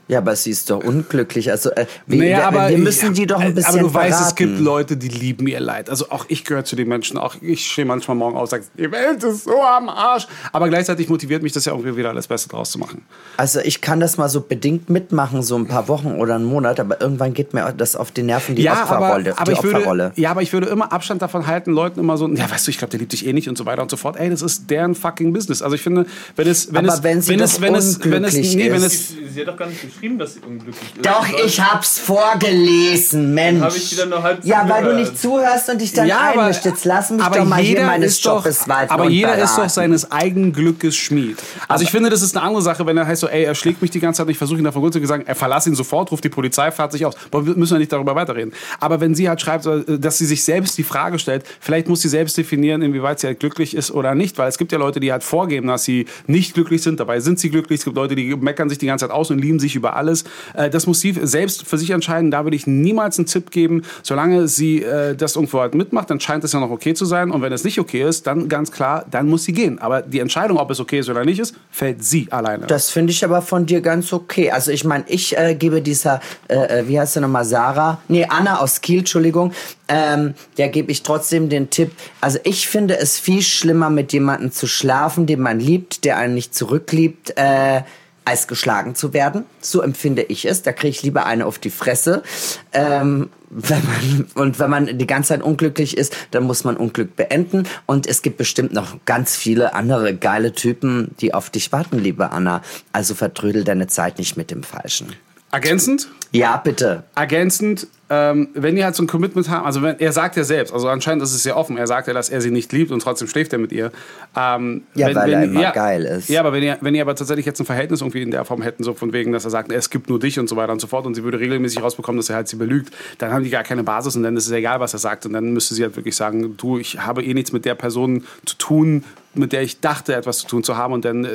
Ja, aber sie ist doch unglücklich. Also äh, wir, Naja, wir, aber wir müssen die doch ein äh, bisschen Aber du weißt, es gibt Leute, die lieben ihr Leid. Also auch ich gehöre zu den Menschen. Auch ich stehe manchmal morgen auf und sage, die Welt ist so am Arsch. Aber gleichzeitig motiviert mich das ja irgendwie wieder alles Beste draus zu machen. Also ich kann das mal so bedingt mitmachen, so ein paar Wochen oder einen Monat, aber irgendwann geht mir das auf die Nerven, die Opferrolle. aber, aber die ich würde, ja, aber ich würde immer Abstand davon halten, Leuten immer so, ja, weißt du, ich glaube, der liebt dich eh nicht und so weiter und so fort. Ey, das ist deren fucking Business. Also ich finde, wenn es, wenn Aber es, wenn sie wenn es, wenn es, wenn es, nee, wenn ist. es, Sie hat doch gar nicht geschrieben, dass sie unglücklich ist. Doch, ich hab's vorgelesen, Mensch. hab ich wieder nur halb ja, weil du nicht zuhörst und dich dann ja, aber, einmischt. Jetzt lass mich aber doch mal jeder hier meines ist doch, walten Aber jeder ist doch seines eigenen Glückes Schmied. Also ich finde, das ist eine andere Sache, wenn er heißt so, ey, er schlägt mich die ganze Zeit und ich versuche ihn davon gut zu sagen, er verlass ihn sofort, ruft die Polizei, fährt sich aus. Aber wir müssen ja nicht darüber weiterreden. Aber wenn sie halt schreibt, äh, dass sie sich selbst die Frage stellt, vielleicht muss sie selbst definieren, inwieweit sie halt glücklich ist oder nicht, weil es gibt ja Leute, die halt vorgeben, dass sie nicht glücklich sind, dabei sind sie glücklich. Es gibt Leute, die meckern sich die ganze Zeit aus und lieben sich über alles. Äh, Das muss sie selbst für sich entscheiden. Da würde ich niemals einen Tipp geben. Solange sie äh, das irgendwo halt mitmacht, dann scheint es ja noch okay zu sein. Und wenn es nicht okay ist, dann ganz klar, dann muss sie gehen. Aber die Entscheidung, ob es okay ist oder nicht ist, fällt sie alleine. Das finde ich aber von dir ganz okay. Also ich meine, ich äh, gebe dieser, äh, äh, wie heißt sie nochmal, Sarah? Nee, Anna aus Kiel, Entschuldigung. Ähm, der gebe ich trotzdem den Tipp. Also ich finde es viel schlimmer, mit jemandem zu schlafen, den man liebt, der einen nicht zurückliebt, äh, als geschlagen zu werden. So empfinde ich es. Da kriege ich lieber eine auf die Fresse. Ähm, wenn man, und wenn man die ganze Zeit unglücklich ist, dann muss man Unglück beenden. Und es gibt bestimmt noch ganz viele andere geile Typen, die auf dich warten, liebe Anna. Also vertrödel deine Zeit nicht mit dem Falschen. Ergänzend? Ja, bitte. Ergänzend, ähm, wenn die halt so ein Commitment haben, also wenn, er sagt ja selbst, also anscheinend ist es sehr offen, er sagt ja, dass er sie nicht liebt und trotzdem schläft er mit ihr. Ähm, Ja, wenn, weil wenn, er immer geil ist. Ja, aber wenn ihr, wenn ihr aber tatsächlich jetzt ein Verhältnis irgendwie in der Form hätten, so von wegen, dass er sagt, es gibt nur dich und so weiter und so fort und sie würde regelmäßig rausbekommen, dass er halt sie belügt, dann haben die gar keine Basis und dann ist es egal, was er sagt und dann müsste sie halt wirklich sagen, du, ich habe eh nichts mit der Person zu tun, mit der ich dachte, etwas zu tun zu haben. Und dann äh,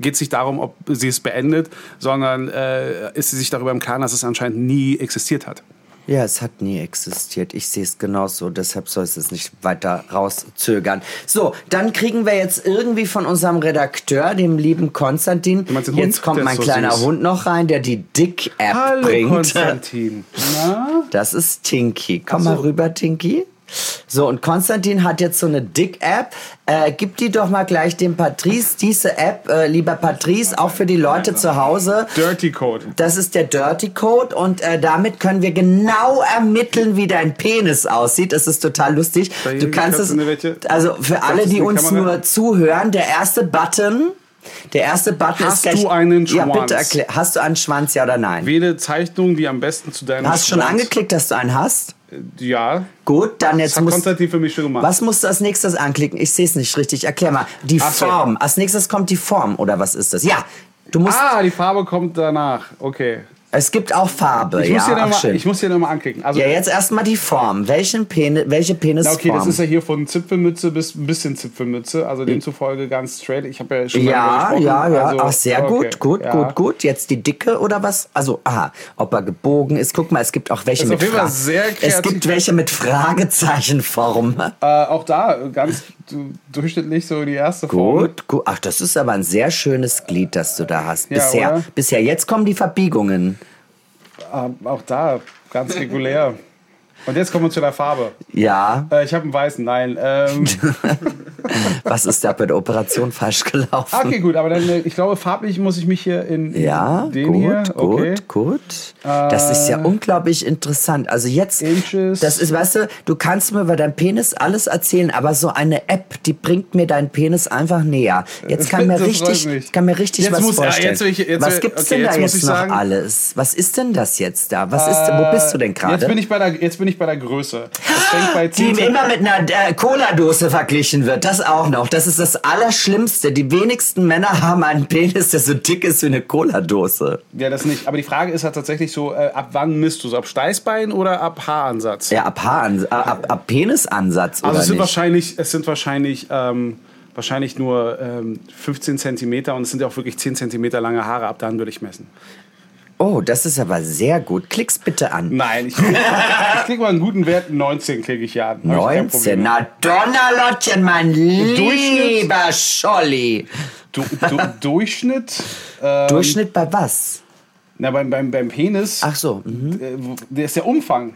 geht es nicht darum, ob sie es beendet, sondern äh, ist sie sich darüber im Klaren, dass es anscheinend nie existiert hat. Ja, es hat nie existiert. Ich sehe es genauso. Deshalb soll es jetzt nicht weiter rauszögern. So, dann kriegen wir jetzt irgendwie von unserem Redakteur, dem lieben Konstantin. Jetzt kommt mein so kleiner süß. Hund noch rein, der die Dick-App bringt. Konstantin. Na? Das ist Tinky. Komm mal rüber, Tinky. So, und Konstantin hat jetzt so eine Dick-App. Äh, gib die doch mal gleich dem Patrice, diese App, äh, lieber Patrice, auch für die Leute zu Hause. Dirty Code. Das ist der Dirty Code und äh, damit können wir genau ermitteln, wie dein Penis aussieht. Das ist total lustig. Du kannst es, also für alle, die uns nur zuhören, der erste Button, der erste Button Hast ist gleich, du einen Ja, Schwanz? bitte erklär. Hast du einen Schwanz, ja oder nein? Wähle Zeichnung, die am besten zu deinem Hast du schon angeklickt, dass du einen hast? Ja. Gut, dann Das jetzt hat musst Konstantin für mich schon gemacht. Was musst du als nächstes anklicken? Ich sehe es nicht richtig. Erklär mal. Die Ach so. Form. Als nächstes kommt die Form oder was ist das? Ja. Du musst, Ah, die Farbe kommt danach. Okay. Es gibt auch Farbe, Ich ja. muss hier ach, nochmal schön. ich muss hier noch mal anklicken. Also, ja, jetzt erstmal die Form. Welchen Penis, welche Penisform? okay, das ist ja hier von Zipfelmütze bis ein bisschen Zipfelmütze, also demzufolge ganz straight. Ich habe ja schon mal ja, ja, ja. Also, Ach, sehr okay, gut, gut, ja. gut, gut. Jetzt die Dicke oder was? Also, aha, ob er gebogen ist. Guck mal, es gibt auch welche Ist mit auf jeden Fall Fra- sehr Es gibt welche mit Fragezeichenform. Äh, auch da ganz durchschnittlich so die erste Form. Gut, gut. Ach, das ist aber ein sehr schönes Glied, das du da hast. Ja, Bisher, oder? bisher. Jetzt kommen die Verbiegungen. Äh, auch da ganz regulär. Und jetzt kommen wir zu der Farbe. Ja, Äh, ich habe einen weißen, nein. Ähm, was ist da bei der Operation falsch gelaufen? okay, gut, aber dann, äh, ich glaube, farblich muss ich mich hier in, Ja, den gut, hier. gut, Okay. gut. Das ist ja unglaublich interessant. Also jetzt, Inches. das ist, weißt du, du kannst mir über deinen Penis alles erzählen, aber so eine App, die bringt mir deinen Penis einfach näher. Jetzt kann mir richtig, kann mir richtig Jetzt was muss- vorstellen. jetzt ich- jetzt was gibt's okay, denn da jetzt noch sagen- alles? Was ist denn das jetzt da? Was ist, wo bist du denn gerade? Jetzt bin ich bei der, jetzt bin ich bei der Größe. Das fängt bei die 10 immer mit einer äh, Cola-Dose verglichen wird. Das auch noch. Das ist das Allerschlimmste. Die wenigsten Männer haben einen Penis, der so dick ist wie eine Cola-Dose. Ja, das nicht. Aber die Frage ist halt tatsächlich so, äh, ab wann misst du es? Ab Steißbein oder ab Haaransatz? Ja, ab, Haaren, äh, ab, ab Penisansatz also es sind nicht? wahrscheinlich, es sind wahrscheinlich, ähm, wahrscheinlich nur ähm, 15 Zentimeter und es sind ja auch wirklich 10 Zentimeter lange Haare. Ab dann würde ich messen. Oh, das ist aber sehr gut. Klick's bitte an. Nein, ich, ich klicke mal einen guten Wert. 19 klicke ich ja an. Hab ich kein 19. Problem. Na Donnerlottchen, mein lieber Scholli. Du, du, Durchschnitt? Ähm, Durchschnitt bei was? Na, beim, beim, beim Penis. Ach so. mhm. äh, der ist der Umfang.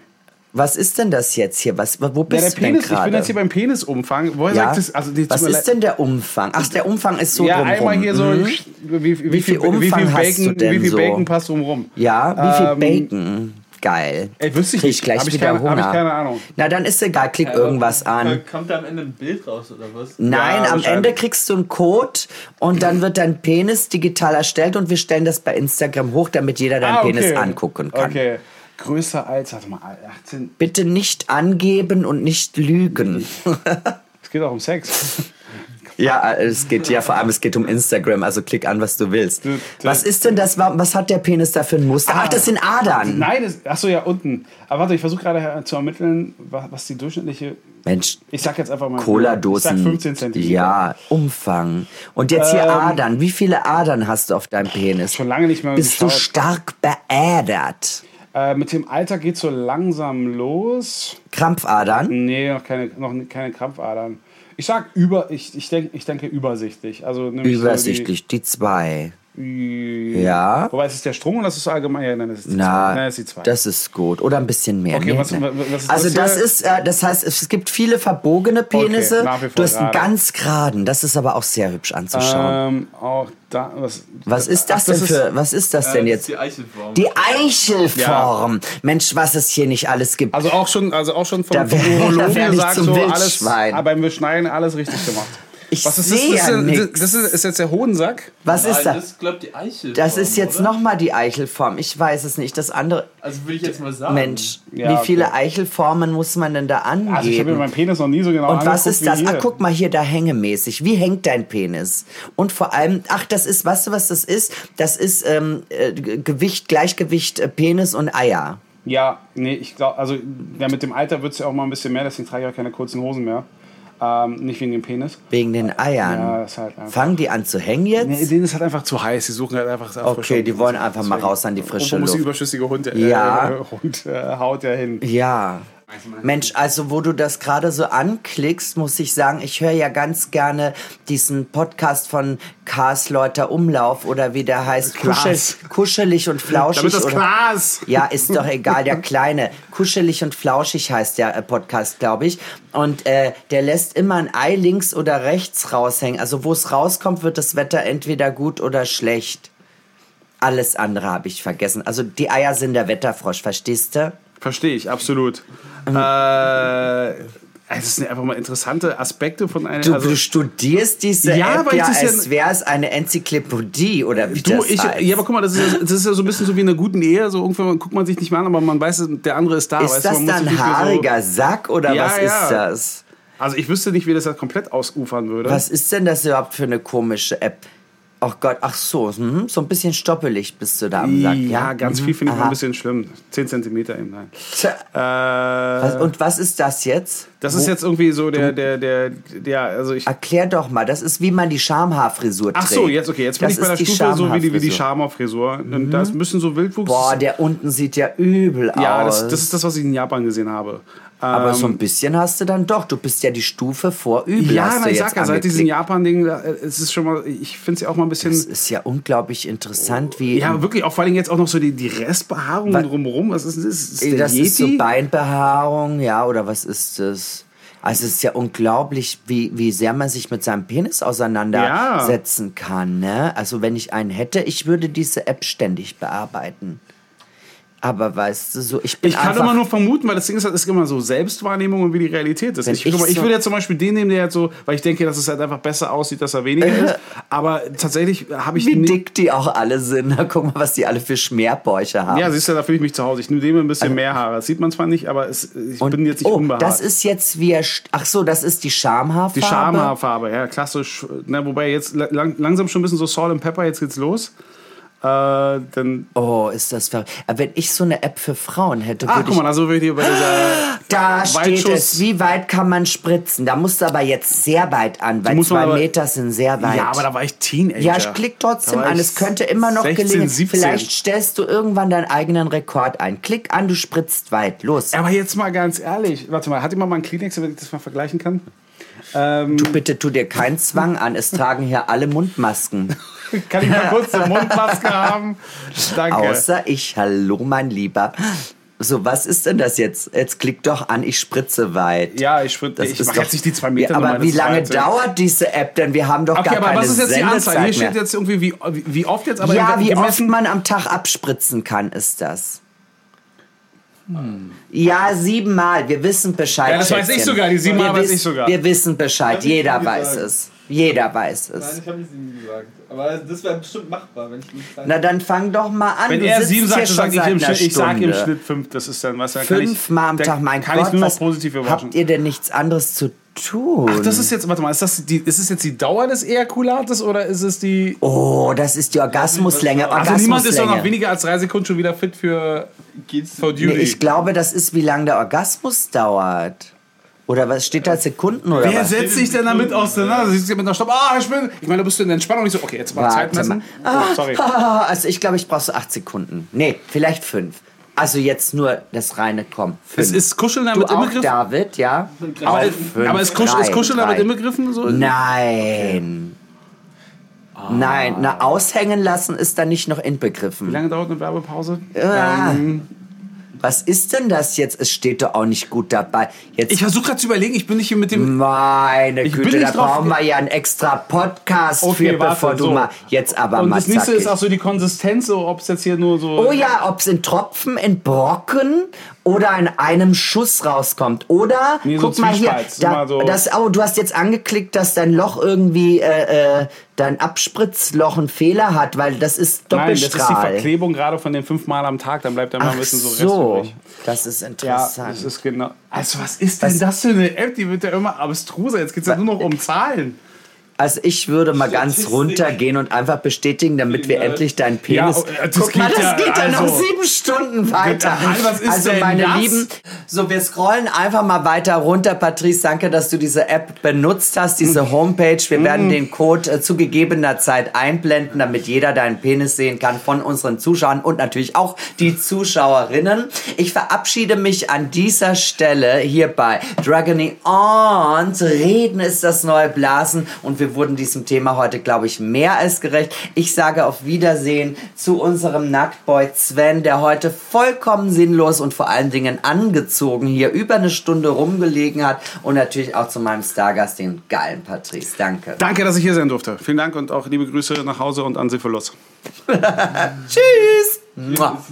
Was ist denn das jetzt hier? Was, wo Ja, bist der du denn Penis, ich bin gerade? jetzt hier beim Penisumfang. Woher Ja? sagt das? Also, die, Was ist denn der Umfang? Ach, der Umfang ist so Ja, drumrum. einmal hier so. Mhm. Wie, wie, Wie viel Umfang wie viel hast Bacon, du denn Wie viel so? Bacon passt drumrum? Ja, wie viel Ähm, Bacon? Geil. Ey, wüsste ich Krieg nicht. gleich Hab ich wieder keine- hab Hunger. ich keine Ahnung. Na, dann ist egal. Klick irgendwas an. Kommt da am Ende ein Bild raus oder was? Nein, am wahrscheinlich. Ende kriegst du einen Code und dann wird dein Penis digital erstellt und wir stellen das bei Instagram hoch, damit jeder deinen Ah, okay. Penis angucken kann. Okay. Größer als, warte mal, 18. Bitte nicht angeben und nicht lügen. Es geht auch um Sex. Ja, es geht ja vor allem, es geht um Instagram, also klick an, was du willst. Du- du- Was ist denn das? Was hat der Penis da für ein Muster? Ach, das sind Adern. Nein, das, achso, ja, unten. Aber warte, ich versuche gerade zu ermitteln, wa- was die durchschnittliche. Mensch, Ich sag jetzt einfach mal. Cola-Dosen. 15 Zentimeter. Ja, Umfang. Und jetzt hier Ähm, Adern. Wie viele Adern hast du auf deinem Penis? Schon lange nicht mehr Bist du geschaut. stark beädert? Äh, mit dem Alter geht so langsam los. Krampfadern? Nee, noch keine, noch keine Krampfadern. Ich sag über, ich, ich, denk, ich denke übersichtlich. Also Übersichtlich, die zwei. Ja. Wobei, ist es der Strom oder ist es allgemein? Ja, nein, das ist die zwei. Na, Nein, das ist die zwei. das ist gut. Oder ein bisschen mehr. Okay, Nee, was- nee. was- ist also das das ist, äh, das heißt, es gibt viele verbogene Penisse. vor du hast einen ganz geraden. Das ist aber auch sehr hübsch anzuschauen. ähm, auch da, was, was ist das ach, denn für, was ist das denn das jetzt? ist die Eichelform. Die Eichelform. Mensch, was es hier nicht alles gibt. Also auch schon, also auch schon vom, Da vom wär- da Urologen gesagt, zum so alles, Wildschwein. aber beim Beschneiden alles richtig gemacht. Ich Was ist sehe das? Das, ja ist, nix. das ist, ist jetzt der Hodensack. was Nein, ist das? das ist, glaube die Eichelform. Das ist jetzt nochmal die Eichelform. Ich weiß es nicht. Das andere. Also würde ich jetzt mal sagen. Mensch, Ja, wie viele okay. Eichelformen muss man denn da angeben? Also ich habe mir meinen Penis noch nie so genau Und was ist das? Ach, guck mal hier da hängemäßig. Wie hängt dein Penis? Und vor allem, ach, das ist, weißt du, was das ist? Das ist ähm, äh, Gewicht, Gleichgewicht äh, Penis und Eier. Ja, nee, ich glaube, also ja, mit dem Alter wird es ja auch mal ein bisschen mehr, deswegen trage ich auch keine kurzen Hosen mehr. Ähm, nicht wegen dem Penis. Wegen den Eiern. Ja, ist halt einfach. Fangen die an zu hängen jetzt? Nee, denen ist halt einfach zu heiß. Die suchen halt einfach Okay, die wollen einfach mal raus an die frische Und wo muss die Luft. überschüssige Hund, äh, Ja. Hund äh, haut ja hin. Ja. Mensch, also wo du das gerade so anklickst, muss ich sagen, ich höre ja ganz gerne diesen Podcast von Karlsleuter Umlauf oder wie der heißt. Kuschel, kuschelig und flauschig. Damit das ist. Ja, ist doch egal, der kleine. Kuschelig und flauschig heißt der äh, Podcast, glaube ich. Und äh, der lässt immer ein Ei links oder rechts raushängen. Also wo es rauskommt, wird das Wetter entweder gut oder schlecht. Alles andere habe ich vergessen. Also die Eier sind der Wetterfrosch, verstehst du? Verstehe ich, absolut. Mhm. Äh, es sind einfach mal interessante Aspekte von einer. Du, also, du studierst diese Ja, App ja, das ja- als wäre es eine Enzyklopädie oder wie Du, das ich, heißt. ja, aber guck mal, das ist, ja, das ist ja so ein bisschen so wie in einer guten Ehe. So irgendwann guckt man sich nicht mehr an, aber man weiß, der andere ist da. ist weißt das dann haariger Sack oder Ja, was ist das? So, also ich wüsste nicht, wie das halt komplett ausufern würde. Was ist denn das überhaupt für eine komische App? Oh Gott, ach so, mhm, so ein bisschen stoppelig bist du da am Sack. Ja, ganz viel finde ich ein bisschen schlimm. 10 Zentimeter eben, nein. Äh, was, und was ist das jetzt? das ist Wo- jetzt irgendwie so der, der, der, der, also ich. Erklär doch mal, das ist wie man die Schamhaarfrisur trägt. Ach so, jetzt okay, jetzt bin Das ich bei der ist die Stufe so wie die, wie die Schamhaarfrisur. Und das müssen so Wildwuchs. Boah, der unten sieht ja übel ja, aus. das, das ist das, was ich in Japan gesehen habe. Aber Ähm, so ein bisschen hast du dann doch. Du bist ja die Stufe vor übel. Ja, hast na, ich sag ja, seit diesem. Japan-Ding, äh, es ist schon mal, ich finde es ja auch mal ein bisschen. Das ist ja unglaublich interessant, wie. ja, wirklich, auch vor allem jetzt auch noch so die, die Restbehaarung Was- drumherum. Was ist das? Ist das, das ist so? Beinbehaarung, ja, oder was ist das? Also es ist ja unglaublich, wie, wie sehr man sich mit seinem Penis auseinandersetzen kann. Ne? Also wenn ich einen hätte, ich würde diese App ständig bearbeiten. Aber weißt du, so ich bin Ich kann immer nur vermuten, weil das Ding ist, halt, es ist immer so Selbstwahrnehmung und wie die Realität ist. Ich, ich guck mal, ich so- würde jetzt zum Beispiel den nehmen, der jetzt so, weil ich denke, dass es halt einfach besser aussieht, dass er weniger ist. Aber tatsächlich habe ich wie dick die auch alle sind. Guck mal, was die alle für Schmerbäuche haben. Ja, siehst du, da fühle ich mich zu Hause. Ich nehme dem ein bisschen mehr Haare. Das sieht man zwar nicht, aber es, ich bin jetzt nicht oh, unbehaart. das ist jetzt wie er, ach so, das ist die Schamhaarfarbe. die Schamhaarfarbe, ja, klassisch. Ne, wobei jetzt la- lang, langsam schon ein bisschen so Salt and Pepper, jetzt geht's los. Äh, dann, Oh, ist das verrückt. Aber wenn ich so eine App für Frauen hätte, ah, würde guck ich mal, also würde ich bei dieser Da steht es, wie weit kann man spritzen? Da musst du aber jetzt sehr weit an, weil muss man zwei aber- Meter sind sehr weit. Ja, aber da war ich Teenager. Ja, ich klick trotzdem Da war an. ich Es könnte immer noch 16, gelingen. 17. Vielleicht stellst du irgendwann deinen eigenen Rekord ein. Klick an, du spritzt weit. Los. Aber jetzt mal ganz ehrlich, warte mal, hat jemand mal einen Kleenex, damit ich das mal vergleichen kann? Ähm, Du bitte tu dir keinen Zwang an. Es tragen hier alle Mundmasken. kann ich mal kurz eine Mundmaske haben? Danke. Außer ich. Hallo, mein Lieber. So, was ist denn das jetzt? Jetzt klick doch an, ich spritze weit. ja, ich, Das ich ist mach doch- jetzt nicht die zwei Meter. Ja, aber wie lange zweite. dauert diese App denn? Wir haben doch Okay, gar aber keine was ist jetzt die Anzahl? Hier Sendezeit steht jetzt irgendwie, wie, wie, oft jetzt, aber ja, wie oft man am Tag abspritzen kann, ist das. Ja, siebenmal. Wir wissen Bescheid. Ja, das weiß ich sogar. Die siebenmal Wir weiß ich wissen- sogar. Wir wissen Bescheid. Jeder weiß gesagt. es. Jeder weiß Nein, es. ich habe nicht sieben gesagt. Aber das wäre bestimmt machbar, wenn ich nicht Zeit Na, dann fang doch mal an. Wenn du er sieben sagt, sage ich im Schnitt, ich sage im. Schnitt fünf. Das ist dann was. Dann kann ich, Fünfmal am Tag, mein kann Gott. ich nur noch positiv überraschen. habt ihr denn nichts anderes zu tun? Ach, das ist jetzt, warte mal, ist das, die, ist es jetzt die Dauer des Ejakulates oder ist es die. oh, das ist die Orgasmuslänge. Also niemand ist doch noch Orgasmuslänge. weniger als drei Sekunden schon wieder fit für, geht's. for Nee, Duty. ich glaube, das ist, wie lange der Orgasmus dauert. Oder was steht da Sekunden oder Wer was? setzt sich denn damit auseinander? Siehst du mit einer Stopp? Ah, ich bin. Ich meine, du bist in der Entspannung nicht so. Okay, jetzt mal Zeit Warte messen. mal. Oh, sorry. Ah, also ich glaube, ich brauche so acht Sekunden. Nee, vielleicht fünf. Also jetzt nur das reine Komm. Fünf. Es ist Kuscheln du damit auch, inbegriffen? David, ja? Aber, Auch aber ist, Kusch, drei, ist Kuscheln damit inbegriffen? So? Nein. Nein, na, aushängen lassen ist da nicht noch Wie inbegriffen. lange dauert eine Werbepause? Ah. Ähm, Was ist denn das jetzt? Es steht doch auch nicht gut dabei. Jetzt ich versuche gerade zu überlegen, ich bin nicht hier mit dem. Meine Ich bin Güte, da brauchen wir ja einen extra Podcast Okay, für, warte, bevor du so. mal jetzt aber Und mal das nächste ist auch so die Konsistenz, so, ob es jetzt hier nur so. Oh ja, ob es in Tropfen, in Brocken oder in einem Schuss rauskommt. Oder, Nee, so guck mal hier, da, so. das, oh, du hast jetzt angeklickt, dass dein Loch irgendwie, äh, äh, dein Abspritzloch einen Fehler hat, weil das ist Nein, das ist die Doppelstrahl. Verklebung gerade von den fünfmal am Tag, dann bleibt da mal ein bisschen so, so, das ist Ja, interessant. das ist genau. Also, was ist denn das für eine App? Die wird ja immer abstruser. Jetzt geht es ja nur noch um Zahlen. Also ich würde mal ganz runtergehen und einfach bestätigen, damit wir endlich deinen Ja, Penis. oh, äh, das Guck mal, geht das ja, geht ja noch also- sieben Stunden weiter. Was ist also denn meine das? Lieben, so wir scrollen einfach mal weiter runter. Patrice, danke, dass du diese App benutzt hast, diese Homepage. Wir werden den Code äh, zu gegebener Zeit einblenden, damit jeder deinen Penis sehen kann von unseren Zuschauern und natürlich auch die Zuschauerinnen. Ich verabschiede mich an dieser Stelle hier bei Dragony und Reden ist das neue Blasen und wir wurden diesem Thema heute, glaube ich, mehr als gerecht. Ich sage auf Wiedersehen zu unserem Nacktboy Sven, der heute vollkommen sinnlos und vor allen Dingen angezogen hier über eine Stunde rumgelegen hat und natürlich auch zu meinem Stargast, den geilen Patrice. Danke. Danke, dass ich hier sein durfte. Vielen Dank und auch liebe Grüße nach Hause und an Syphilis. Tschüss. Mua.